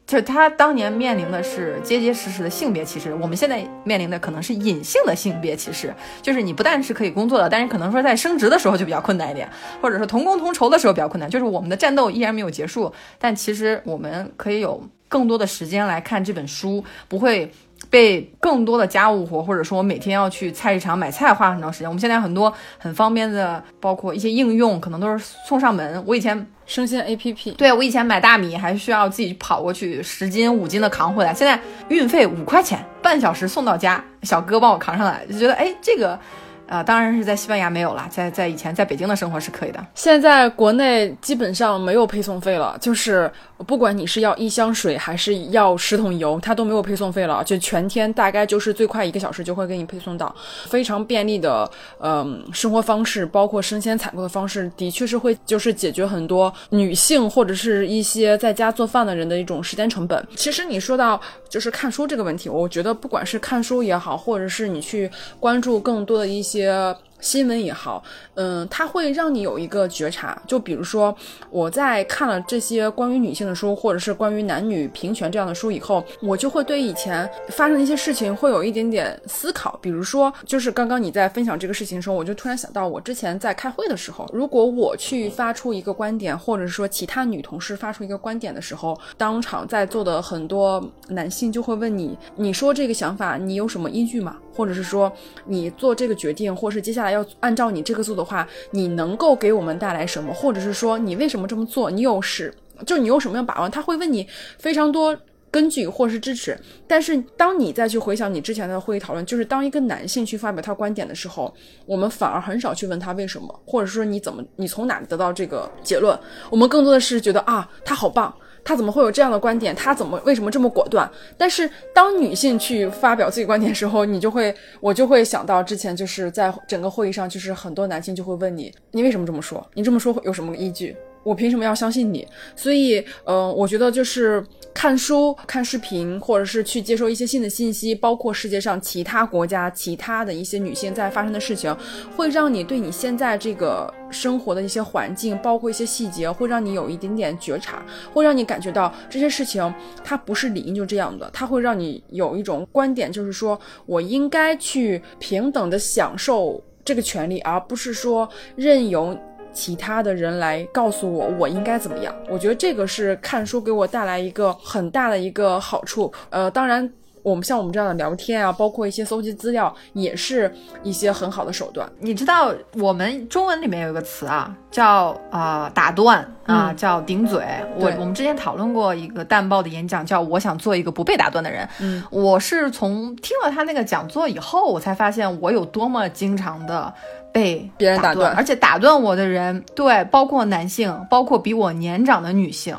就是他当年面临的是结结实实的性别歧视，我们现在面临的可能是隐性的性别歧视，就是你不但是可以工作的，但是可能说在升职的时候就比较困难一点，或者说同工同酬的时候比较困难，就是我们的战斗依然没有结束，但其实我们可以有更多的时间来看这本书，不会。被更多的家务活，或者说我每天要去菜市场买菜花很长时间。我们现在很多很方便的，包括一些应用，可能都是送上门。我以前
生鲜 APP，
对我以前买大米还需要自己跑过去十斤五斤的扛回来，现在运费五块钱，半小时送到家，小哥帮我扛上来，就觉得哎这个。啊，当然是在西班牙没有了，在在以前在北京的生活是可以的。
现在国内基本上没有配送费了，就是不管你是要一箱水还是要十桶油，它都没有配送费了，就全天大概就是最快一个小时就会给你配送到，非常便利的，嗯，生活方式，包括生鲜采购的方式，的确是会就是解决很多女性或者是一些在家做饭的人的一种时间成本。其实你说到就是看书这个问题，我觉得不管是看书也好，或者是你去关注更多的一些。新闻也好，嗯，它会让你有一个觉察。就比如说，我在看了这些关于女性的书，或者是关于男女平权这样的书以后，我就会对以前发生的一些事情会有一点点思考。比如说，就是刚刚你在分享这个事情的时候，我就突然想到，我之前在开会的时候，如果我去发出一个观点，或者是说其他女同事发出一个观点的时候，当场在座的很多男性就会问你：“你说这个想法，你有什么依据吗？”或者是说，你做这个决定，或是接下来要按照你这个做的话，你能够给我们带来什么？或者是说，你为什么这么做？你有是，就你有什么样把握？他会问你非常多根据或是支持。但是当你再去回想你之前的会议讨论，就是当一个男性去发表他观点的时候，我们反而很少去问他为什么，或者说你怎么，你从哪得到这个结论？我们更多的是觉得啊，他好棒。他怎么会有这样的观点？他怎么为什么这么果断？但是当女性去发表自己观点的时候，你就会，我就会想到之前就是在整个会议上，就是很多男性就会问你，你为什么这么说？你这么说有什么依据？我凭什么要相信你？所以，呃，我觉得就是看书、看视频，或者是去接收一些新的信息，包括世界上其他国家、其他的一些女性在发生的事情，会让你对你现在这个生活的一些环境，包括一些细节，会让你有一点点觉察，会让你感觉到这些事情它不是理应就这样的，它会让你有一种观点，就是说我应该去平等的享受这个权利，而不是说任由。其他的人来告诉我我应该怎么样，我觉得这个是看书给我带来一个很大的一个好处。呃，当然，我们像我们这样的聊天啊，包括一些搜集资料，也是一些很好的手段。
你知道，我们中文里面有一个词啊，叫啊打断啊，叫顶嘴。我我们之前讨论过一个淡报的演讲，叫我想做一个不被打断的人。
嗯，
我是从听了他那个讲座以后，我才发现我有多么经常的。被
别人打
断，而且打断我的人，对，包括男性，包括比我年长的女性。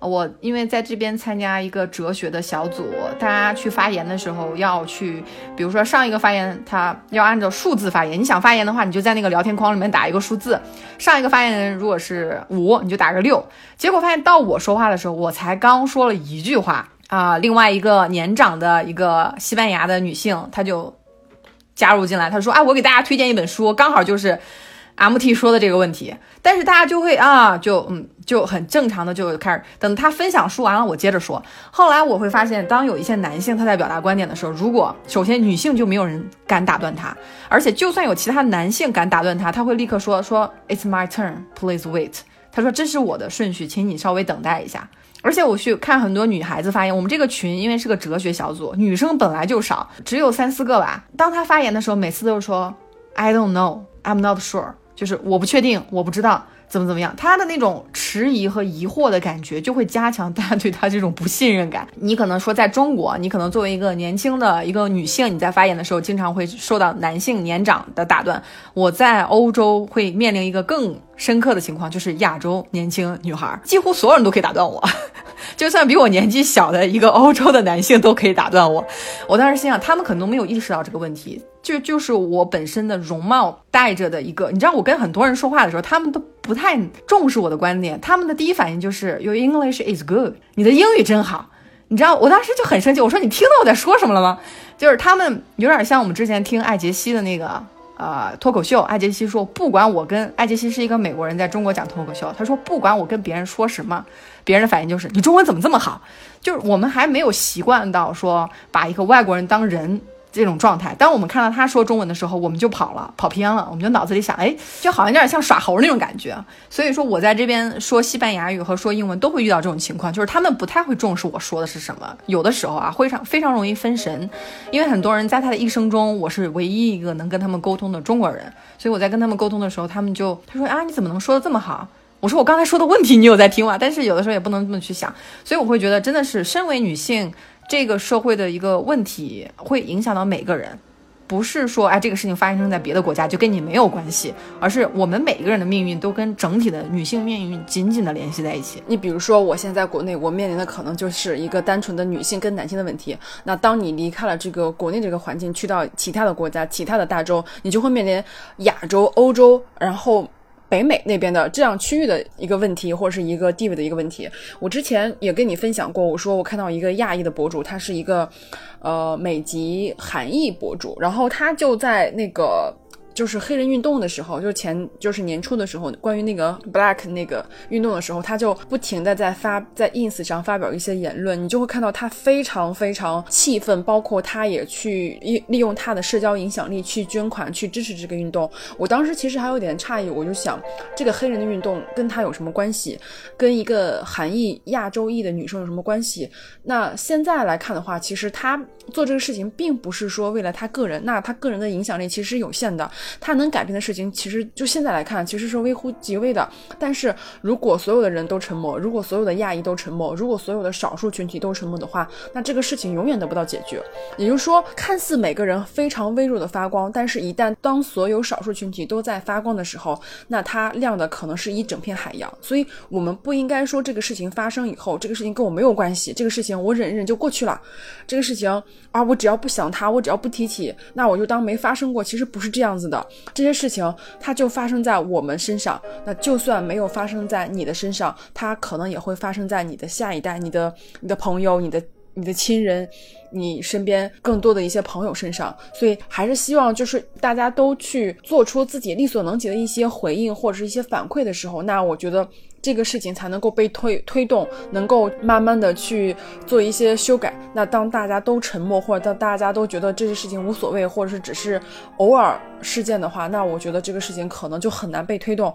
我因为在这边参加一个哲学的小组，大家去发言的时候要去，比如说上一个发言，他要按照数字发言。你想发言的话，你就在那个聊天框里面打一个数字。上一个发言人如果是五，你就打个六。结果发现到我说话的时候，我才刚说了一句话啊，另外一个年长的一个西班牙的女性，她就。加入进来，他说：“哎，我给大家推荐一本书，刚好就是 M T 说的这个问题。”但是大家就会啊，就嗯，就很正常的就开始等他分享书完了，我接着说。后来我会发现，当有一些男性他在表达观点的时候，如果首先女性就没有人敢打断他，而且就算有其他男性敢打断他，他会立刻说：“说 It's my turn, please wait。”他说：“这是我的顺序，请你稍微等待一下。”而且我去看很多女孩子发言，我们这个群因为是个哲学小组，女生本来就少，只有三四个吧。当她发言的时候，每次都是说 I don't know, I'm not sure，就是我不确定，我不知道。怎么怎么样？他的那种迟疑和疑惑的感觉，就会加强大家对他这种不信任感。你可能说，在中国，你可能作为一个年轻的一个女性，你在发言的时候，经常会受到男性年长的打断。我在欧洲会面临一个更深刻的情况，就是亚洲年轻女孩，几乎所有人都可以打断我，就算比我年纪小的一个欧洲的男性都可以打断我。我当时心想，他们可能都没有意识到这个问题。就就是我本身的容貌带着的一个，你知道，我跟很多人说话的时候，他们都不太重视我的观点，他们的第一反应就是 Your English is good，你的英语真好。你知道，我当时就很生气，我说你听到我在说什么了吗？就是他们有点像我们之前听艾杰西的那个呃脱口秀，艾杰西说，不管我跟艾杰西是一个美国人在中国讲脱口秀，他说不管我跟别人说什么，别人的反应就是你中文怎么这么好？就是我们还没有习惯到说把一个外国人当人。这种状态，当我们看到他说中文的时候，我们就跑了，跑偏了，我们就脑子里想，哎，就好像有点像耍猴那种感觉。所以说，我在这边说西班牙语和说英文都会遇到这种情况，就是他们不太会重视我说的是什么，有的时候啊，会常非常容易分神，因为很多人在他的一生中，我是唯一一个能跟他们沟通的中国人，所以我在跟他们沟通的时候，他们就他说啊，你怎么能说的这么好？我说我刚才说的问题你有在听吗？但是有的时候也不能这么去想，所以我会觉得真的是身为女性，这个社会的一个问题会影响到每个人。不是说哎，这个事情发生在别的国家就跟你没有关系，而是我们每一个人的命运都跟整体的女性命运紧紧的联系在一起。
你比如说，我现在国内，我面临的可能就是一个单纯的女性跟男性的问题。那当你离开了这个国内这个环境，去到其他的国家、其他的大洲，你就会面临亚洲、欧洲，然后。北美那边的这样区域的一个问题，或者是一个地位的一个问题，我之前也跟你分享过。我说我看到一个亚裔的博主，他是一个呃美籍韩裔博主，然后他就在那个。就是黑人运动的时候，就是前就是年初的时候，关于那个 Black 那个运动的时候，他就不停的在发在 ins 上发表一些言论，你就会看到他非常非常气愤，包括他也去利利用他的社交影响力去捐款去支持这个运动。我当时其实还有点诧异，我就想这个黑人的运动跟他有什么关系？跟一个韩裔亚洲裔的女生有什么关系？那现在来看的话，其实他做这个事情并不是说为了他个人，那他个人的影响力其实是有限的。他能改变的事情，其实就现在来看，其实是微乎其微的。但是如果所有的人都沉默，如果所有的亚裔都沉默，如果所有的少数群体都沉默的话，那这个事情永远得不到解决。也就是说，看似每个人非常微弱的发光，但是一旦当所有少数群体都在发光的时候，那它亮的可能是一整片海洋。所以，我们不应该说这个事情发生以后，这个事情跟我没有关系，这个事情我忍一忍就过去了。这个事情啊，我只要不想它，我只要不提起，那我就当没发生过。其实不是这样子的。这些事情，它就发生在我们身上。那就算没有发生在你的身上，它可能也会发生在你的下一代、你的、你的朋友、你的、你的亲人、你身边更多的一些朋友身上。所以，还是希望就是大家都去做出自己力所能及的一些回应或者是一些反馈的时候，那我觉得。这个事情才能够被推推动，能够慢慢的去做一些修改。那当大家都沉默，或者当大家都觉得这些事情无所谓，或者是只是偶尔事件的话，那我觉得这个事情可能就很难被推动。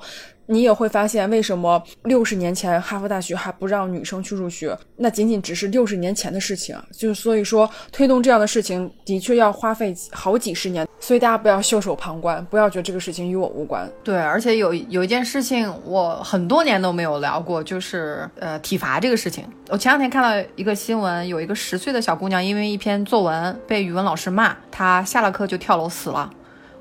你也会发现，为什么六十年前哈佛大学还不让女生去入学？那仅仅只是六十年前的事情，就所以说推动这样的事情的确要花费好几十年。所以大家不要袖手旁观，不要觉得这个事情与我无关。
对，而且有有一件事情我很多年都没有聊过，就是呃体罚这个事情。我前两天看到一个新闻，有一个十岁的小姑娘因为一篇作文被语文老师骂，她下了课就跳楼死了。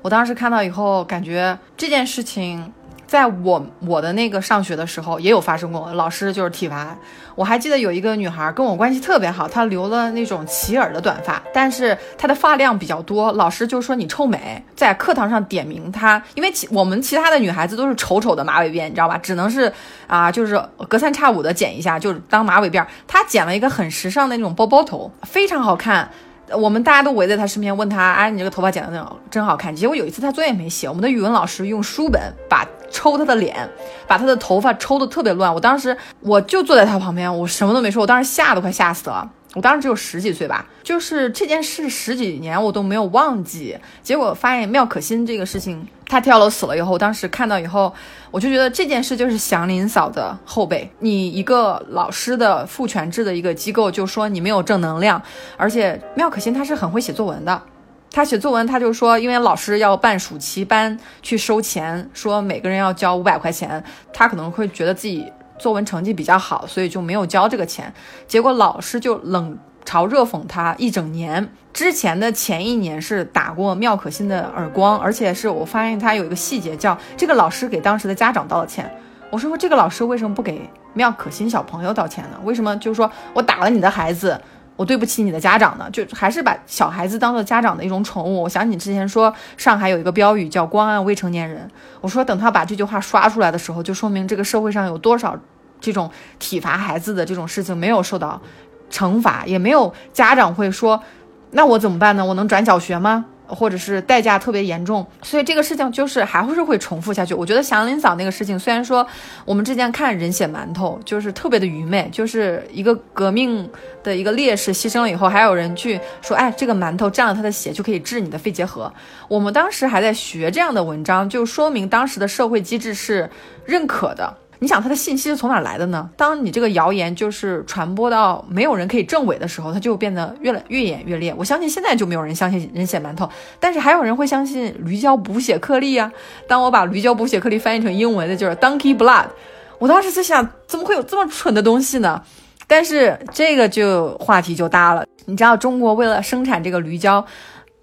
我当时看到以后，感觉这件事情。在我我的那个上学的时候，也有发生过，老师就是体罚。我还记得有一个女孩跟我关系特别好，她留了那种齐耳的短发，但是她的发量比较多，老师就说你臭美，在课堂上点名她，因为其我们其他的女孩子都是丑丑的马尾辫，你知道吧？只能是啊，就是隔三差五的剪一下，就是当马尾辫。她剪了一个很时尚的那种包包头，非常好看。我们大家都围在他身边，问他：“哎，你这个头发剪的真真好看。”结果有一次他作业没写，我们的语文老师用书本把抽他的脸，把他的头发抽的特别乱。我当时我就坐在他旁边，我什么都没说，我当时吓都快吓死了。我当时只有十几岁吧，就是这件事十几年我都没有忘记。结果发现妙可欣这个事情，她跳楼死了以后，当时看到以后，我就觉得这件事就是祥林嫂的后辈。你一个老师的父权制的一个机构，就说你没有正能量，而且妙可欣她是很会写作文的，她写作文，她就说因为老师要办暑期班去收钱，说每个人要交五百块钱，她可能会觉得自己。作文成绩比较好，所以就没有交这个钱。结果老师就冷嘲热讽他一整年。之前的前一年是打过妙可欣的耳光，而且是我发现他有一个细节，叫这个老师给当时的家长道了歉。我说这个老师为什么不给妙可欣小朋友道歉呢？为什么就是说我打了你的孩子？我对不起你的家长呢，就还是把小孩子当做家长的一种宠物。我想你之前说上海有一个标语叫“关爱未成年人”，我说等他把这句话刷出来的时候，就说明这个社会上有多少这种体罚孩子的这种事情没有受到惩罚，也没有家长会说，那我怎么办呢？我能转小学吗？或者是代价特别严重，所以这个事情就是还会是会重复下去。我觉得祥林嫂那个事情，虽然说我们之前看人血馒头就是特别的愚昧，就是一个革命的一个烈士牺牲了以后，还有人去说，哎，这个馒头沾了他的血就可以治你的肺结核。我们当时还在学这样的文章，就说明当时的社会机制是认可的。你想他的信息是从哪来的呢？当你这个谣言就是传播到没有人可以证伪的时候，它就变得越来越演越烈。我相信现在就没有人相信人血馒头，但是还有人会相信驴胶补血颗粒呀。当我把驴胶补血颗粒翻译成英文的就是 donkey blood，我当时在想，怎么会有这么蠢的东西呢？但是这个就话题就大了。你知道中国为了生产这个驴胶。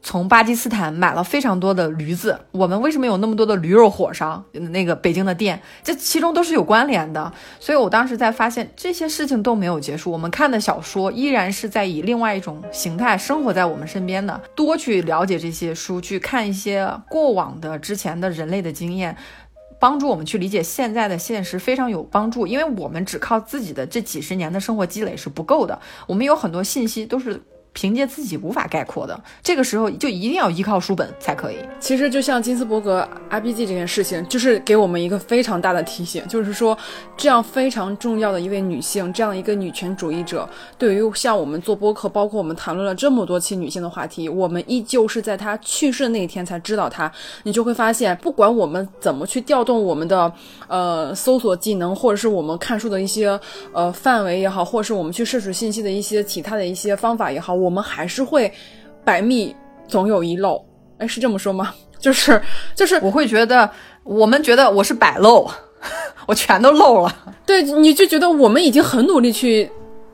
从巴基斯坦买了非常多的驴子，我们为什么有那么多的驴肉火烧？那个北京的店，这其中都是有关联的。所以我当时在发现这些事情都没有结束，我们看的小说依然是在以另外一种形态生活在我们身边的。多去了解这些书，去看一些过往的之前的人类的经验，帮助我们去理解现在的现实，非常有帮助。因为我们只靠自己的这几十年的生活积累是不够的，我们有很多信息都是。凭借自己无法概括的，这个时候就一定要依靠书本才可以。
其实就像金斯伯格 RPG 这件事情，就是给我们一个非常大的提醒，就是说，这样非常重要的一位女性，这样一个女权主义者，对于像我们做播客，包括我们谈论了这么多期女性的话题，我们依旧是在她去世的那一天才知道她。你就会发现，不管我们怎么去调动我们的呃搜索技能，或者是我们看书的一些呃范围也好，或者是我们去摄取信息的一些其他的一些方法也好。我们还是会，百密总有一漏，哎，是这么说吗？就 是就是，
我会觉得，我们觉得我是百漏，我全都漏了。
对，你就觉得我们已经很努力去。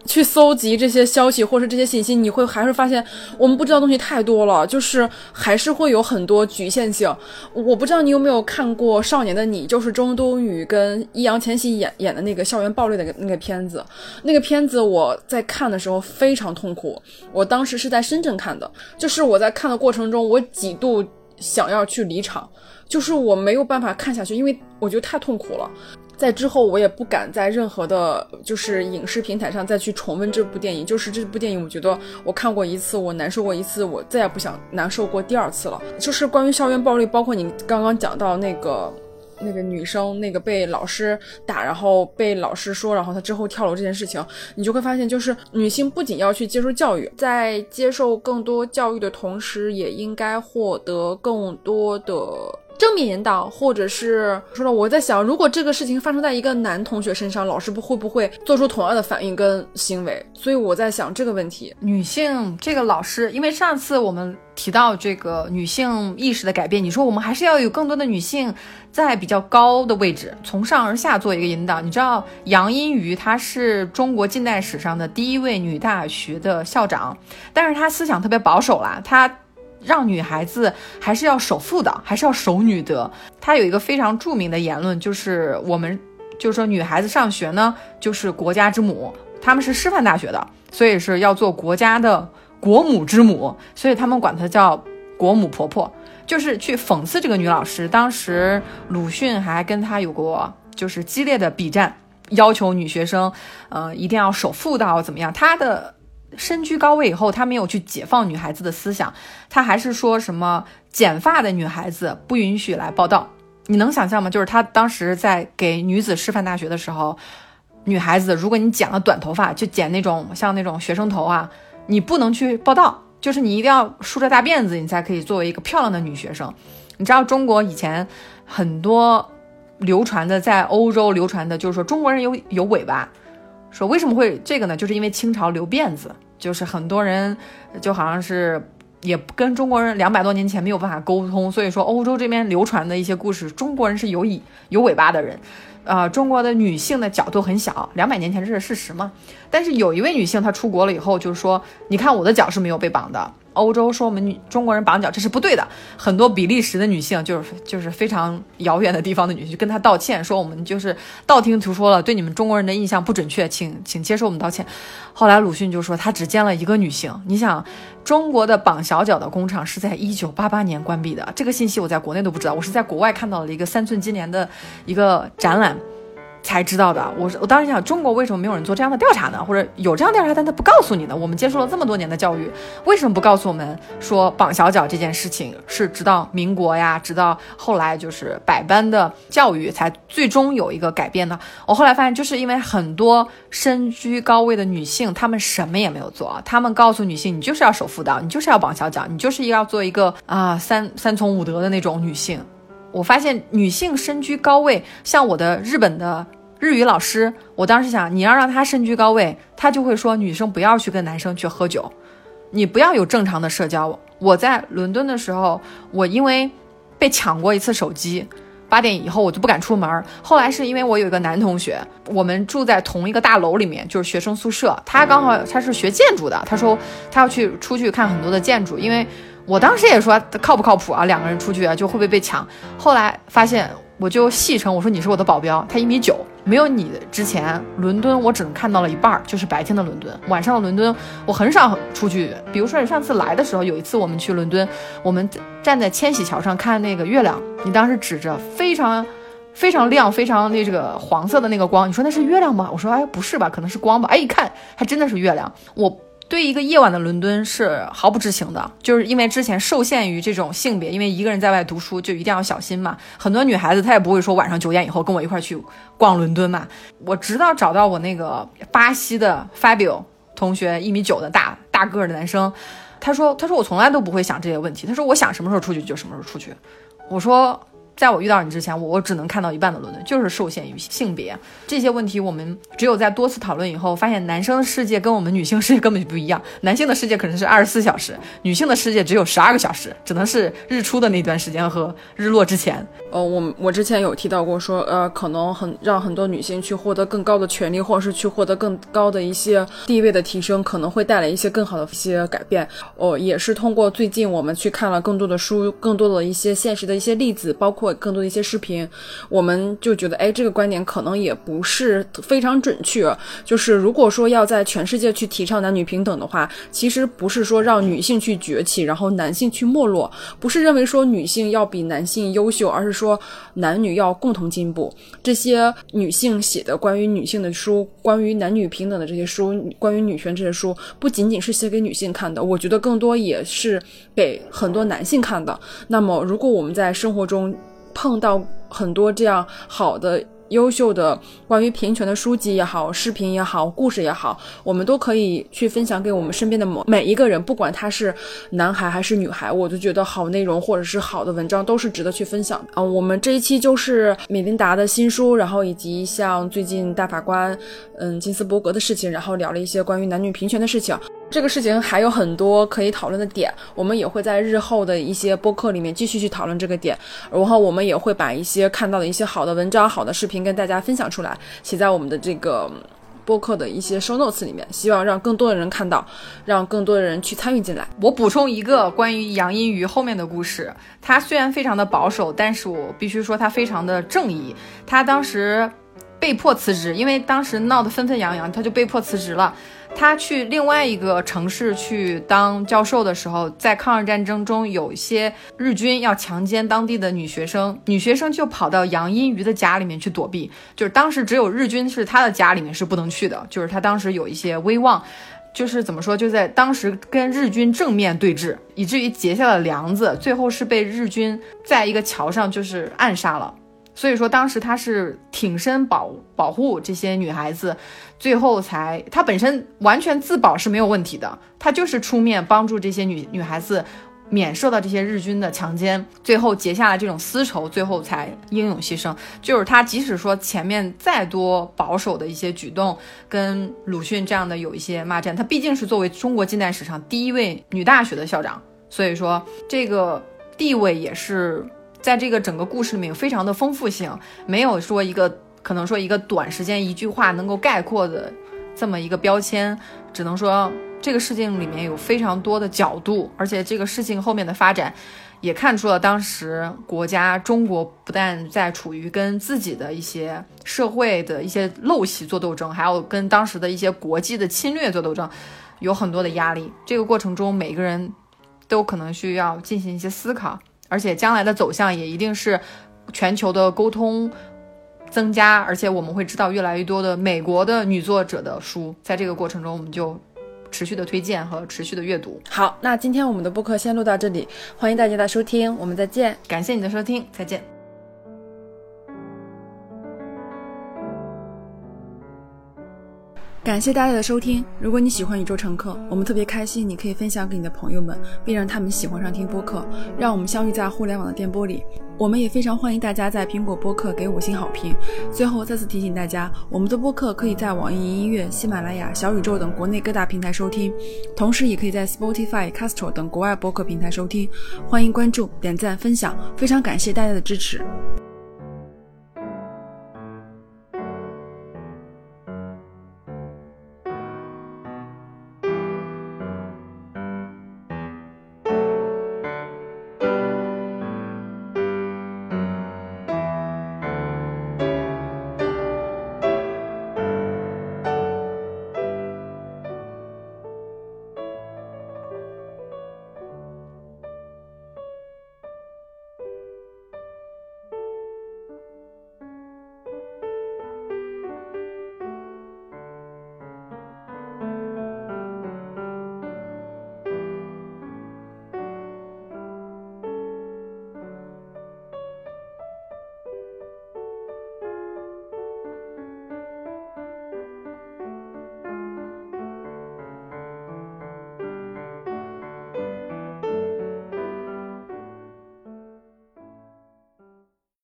去搜集这些消息或者这些信息，你会还是发现我们不知道东西太多了，就是还是会有很多局限性。我不知道你有没有看过《少年的你》，就是周冬雨跟易烊千玺演演的那个校园暴力的那个片子。那个片子我在看的时候非常痛苦，我当时是在深圳看的，就是我在看的过程中，我几度想要去离场，就是我没有办法看下去，因为我觉得太痛苦了。在之后，我也不敢在任何的，就是影视平台上再去重温这部电影。就是这部电影，我觉得我看过一次，我难受过一次，我再也不想难受过第二次了。就是关于校园暴力，包括你刚刚讲到那个那个女生，那个被老师打，然后被老师说，然后她之后跳楼这件事情，你就会发现，就是女性不仅要去接受教育，在接受更多教育的同时，也应该获得更多的。正面引导，或者是说了，我在想，如果这个事情发生在一个男同学身上，老师不会不会做出同样的反应跟行为？所以我在想这个问题。
女性这个老师，因为上次我们提到这个女性意识的改变，你说我们还是要有更多的女性在比较高的位置，从上而下做一个引导。你知道杨荫瑜她是中国近代史上的第一位女大学的校长，但是她思想特别保守啦，她。让女孩子还是要守妇道，还是要守女德。她有一个非常著名的言论，就是我们就是说女孩子上学呢，就是国家之母。他们是师范大学的，所以是要做国家的国母之母，所以他们管她叫国母婆婆，就是去讽刺这个女老师。当时鲁迅还跟她有过就是激烈的笔战，要求女学生，呃，一定要守妇道，怎么样？她的。身居高位以后，他没有去解放女孩子的思想，他还是说什么剪发的女孩子不允许来报道。你能想象吗？就是他当时在给女子师范大学的时候，女孩子，如果你剪了短头发，就剪那种像那种学生头啊，你不能去报道，就是你一定要梳着大辫子，你才可以作为一个漂亮的女学生。你知道中国以前很多流传的，在欧洲流传的，就是说中国人有有尾巴。说为什么会这个呢？就是因为清朝留辫子，就是很多人就好像是也跟中国人两百多年前没有办法沟通，所以说欧洲这边流传的一些故事，中国人是有尾有尾巴的人，啊，中国的女性的角度很小，两百年前这是事实嘛。但是有一位女性她出国了以后，就是说，你看我的脚是没有被绑的。欧洲说我们女中国人绑脚，这是不对的。很多比利时的女性就是就是非常遥远的地方的女性，跟她道歉说我们就是道听途说了，对你们中国人的印象不准确，请请接受我们道歉。后来鲁迅就说他只见了一个女性。你想，中国的绑小脚的工厂是在一九八八年关闭的，这个信息我在国内都不知道，我是在国外看到了一个三寸金莲的一个展览。才知道的。我我当时想，中国为什么没有人做这样的调查呢？或者有这样调查，但他不告诉你呢？我们接受了这么多年的教育，为什么不告诉我们说绑小脚这件事情是直到民国呀，直到后来就是百般的教育才最终有一个改变呢？我后来发现，就是因为很多身居高位的女性，她们什么也没有做，她们告诉女性，你就是要守妇道，你就是要绑小脚，你就是要做一个啊三三从五德的那种女性。我发现女性身居高位，像我的日本的日语老师，我当时想，你要让他身居高位，他就会说女生不要去跟男生去喝酒，你不要有正常的社交。我在伦敦的时候，我因为被抢过一次手机，八点以后我就不敢出门。后来是因为我有一个男同学，我们住在同一个大楼里面，就是学生宿舍，他刚好他是学建筑的，他说他要去出去看很多的建筑，因为。我当时也说靠不靠谱啊？两个人出去啊，就会不会被抢？后来发现，我就戏称我说你是我的保镖。他一米九，没有你之前，伦敦我只能看到了一半，就是白天的伦敦。晚上的伦敦我很少出去。比如说你上次来的时候，有一次我们去伦敦，我们站在千禧桥上看那个月亮，你当时指着非常非常亮、非常那这个黄色的那个光，你说那是月亮吗？我说哎不是吧，可能是光吧。哎一看还真的是月亮。我。对一个夜晚的伦敦是毫不知情的，就是因为之前受限于这种性别，因为一个人在外读书就一定要小心嘛。很多女孩子她也不会说晚上九点以后跟我一块去逛伦敦嘛。我直到找到我那个巴西的 Fabio 同学，一米九的大大个的男生，他说他说我从来都不会想这些问题，他说我想什么时候出去就什么时候出去。我说。在我遇到你之前，我我只能看到一半的伦敦，就是受限于性别这些问题。我们只有在多次讨论以后，发现男生的世界跟我们女性世界根本就不一样。男性的世界可能是二十四小时，女性的世界只有十二个小时，只能是日出的那段时间和日落之前。
呃，我我之前有提到过，说呃，可能很让很多女性去获得更高的权利，或者是去获得更高的一些地位的提升，可能会带来一些更好的一些改变。哦，也是通过最近我们去看了更多的书，更多的一些现实的一些例子，包括。更多的一些视频，我们就觉得，哎，这个观点可能也不是非常准确。就是如果说要在全世界去提倡男女平等的话，其实不是说让女性去崛起，然后男性去没落，不是认为说女性要比男性优秀，而是说男女要共同进步。这些女性写的关于女性的书，关于男女平等的这些书，关于女权这些书，不仅仅是写给女性看的，我觉得更多也是给很多男性看的。那么，如果我们在生活中，碰到很多这样好的。优秀的关于平权的书籍也好，视频也好，故事也好，我们都可以去分享给我们身边的每每一个人，不管他是男孩还是女孩，我就觉得好内容或者是好的文章都是值得去分享的啊。我们这一期就是米琳达的新书，然后以及像最近大法官嗯金斯伯格的事情，然后聊了一些关于男女平权的事情。这个事情还有很多可以讨论的点，我们也会在日后的一些播客里面继续去讨论这个点，然后我们也会把一些看到的一些好的文章、好的视频。跟大家分享出来，写在我们的这个播客的一些 show notes 里面，希望让更多的人看到，让更多的人去参与进来。
我补充一个关于杨荫瑜后面的故事，他虽然非常的保守，但是我必须说他非常的正义。他当时被迫辞职，因为当时闹得纷纷扬扬，他就被迫辞职了。他去另外一个城市去当教授的时候，在抗日战争中，有一些日军要强奸当地的女学生，女学生就跑到杨荫瑜的家里面去躲避。就是当时只有日军是他的家里面是不能去的，就是他当时有一些威望，就是怎么说，就在当时跟日军正面对峙，以至于结下了梁子，最后是被日军在一个桥上就是暗杀了。所以说，当时他是挺身保保护这些女孩子，最后才他本身完全自保是没有问题的，他就是出面帮助这些女女孩子免受到这些日军的强奸，最后结下了这种丝绸，最后才英勇牺牲。就是他即使说前面再多保守的一些举动，跟鲁迅这样的有一些骂战，他毕竟是作为中国近代史上第一位女大学的校长，所以说这个地位也是。在这个整个故事里面非常的丰富性，没有说一个可能说一个短时间一句话能够概括的这么一个标签，只能说这个事情里面有非常多的角度，而且这个事情后面的发展也看出了当时国家中国不但在处于跟自己的一些社会的一些陋习做斗争，还有跟当时的一些国际的侵略做斗争，有很多的压力。这个过程中每个人都可能需要进行一些思考。而且将来的走向也一定是全球的沟通，增加，而且我们会知道越来越多的美国的女作者的书，在这个过程中，我们就持续的推荐和持续的阅读。
好，那今天我们的播客先录到这里，欢迎大家的收听，我们再见。
感谢你的收听，再见。
感谢大家的收听。如果你喜欢宇宙乘客，我们特别开心，你可以分享给你的朋友们，并让他们喜欢上听播客，让我们相遇在互联网的电波里。我们也非常欢迎大家在苹果播客给五星好评。最后再次提醒大家，我们的播客可以在网易云音乐、喜马拉雅、小宇宙等国内各大平台收听，同时也可以在 Spotify、Castro 等国外播客平台收听。欢迎关注、点赞、分享，非常感谢大家的支持。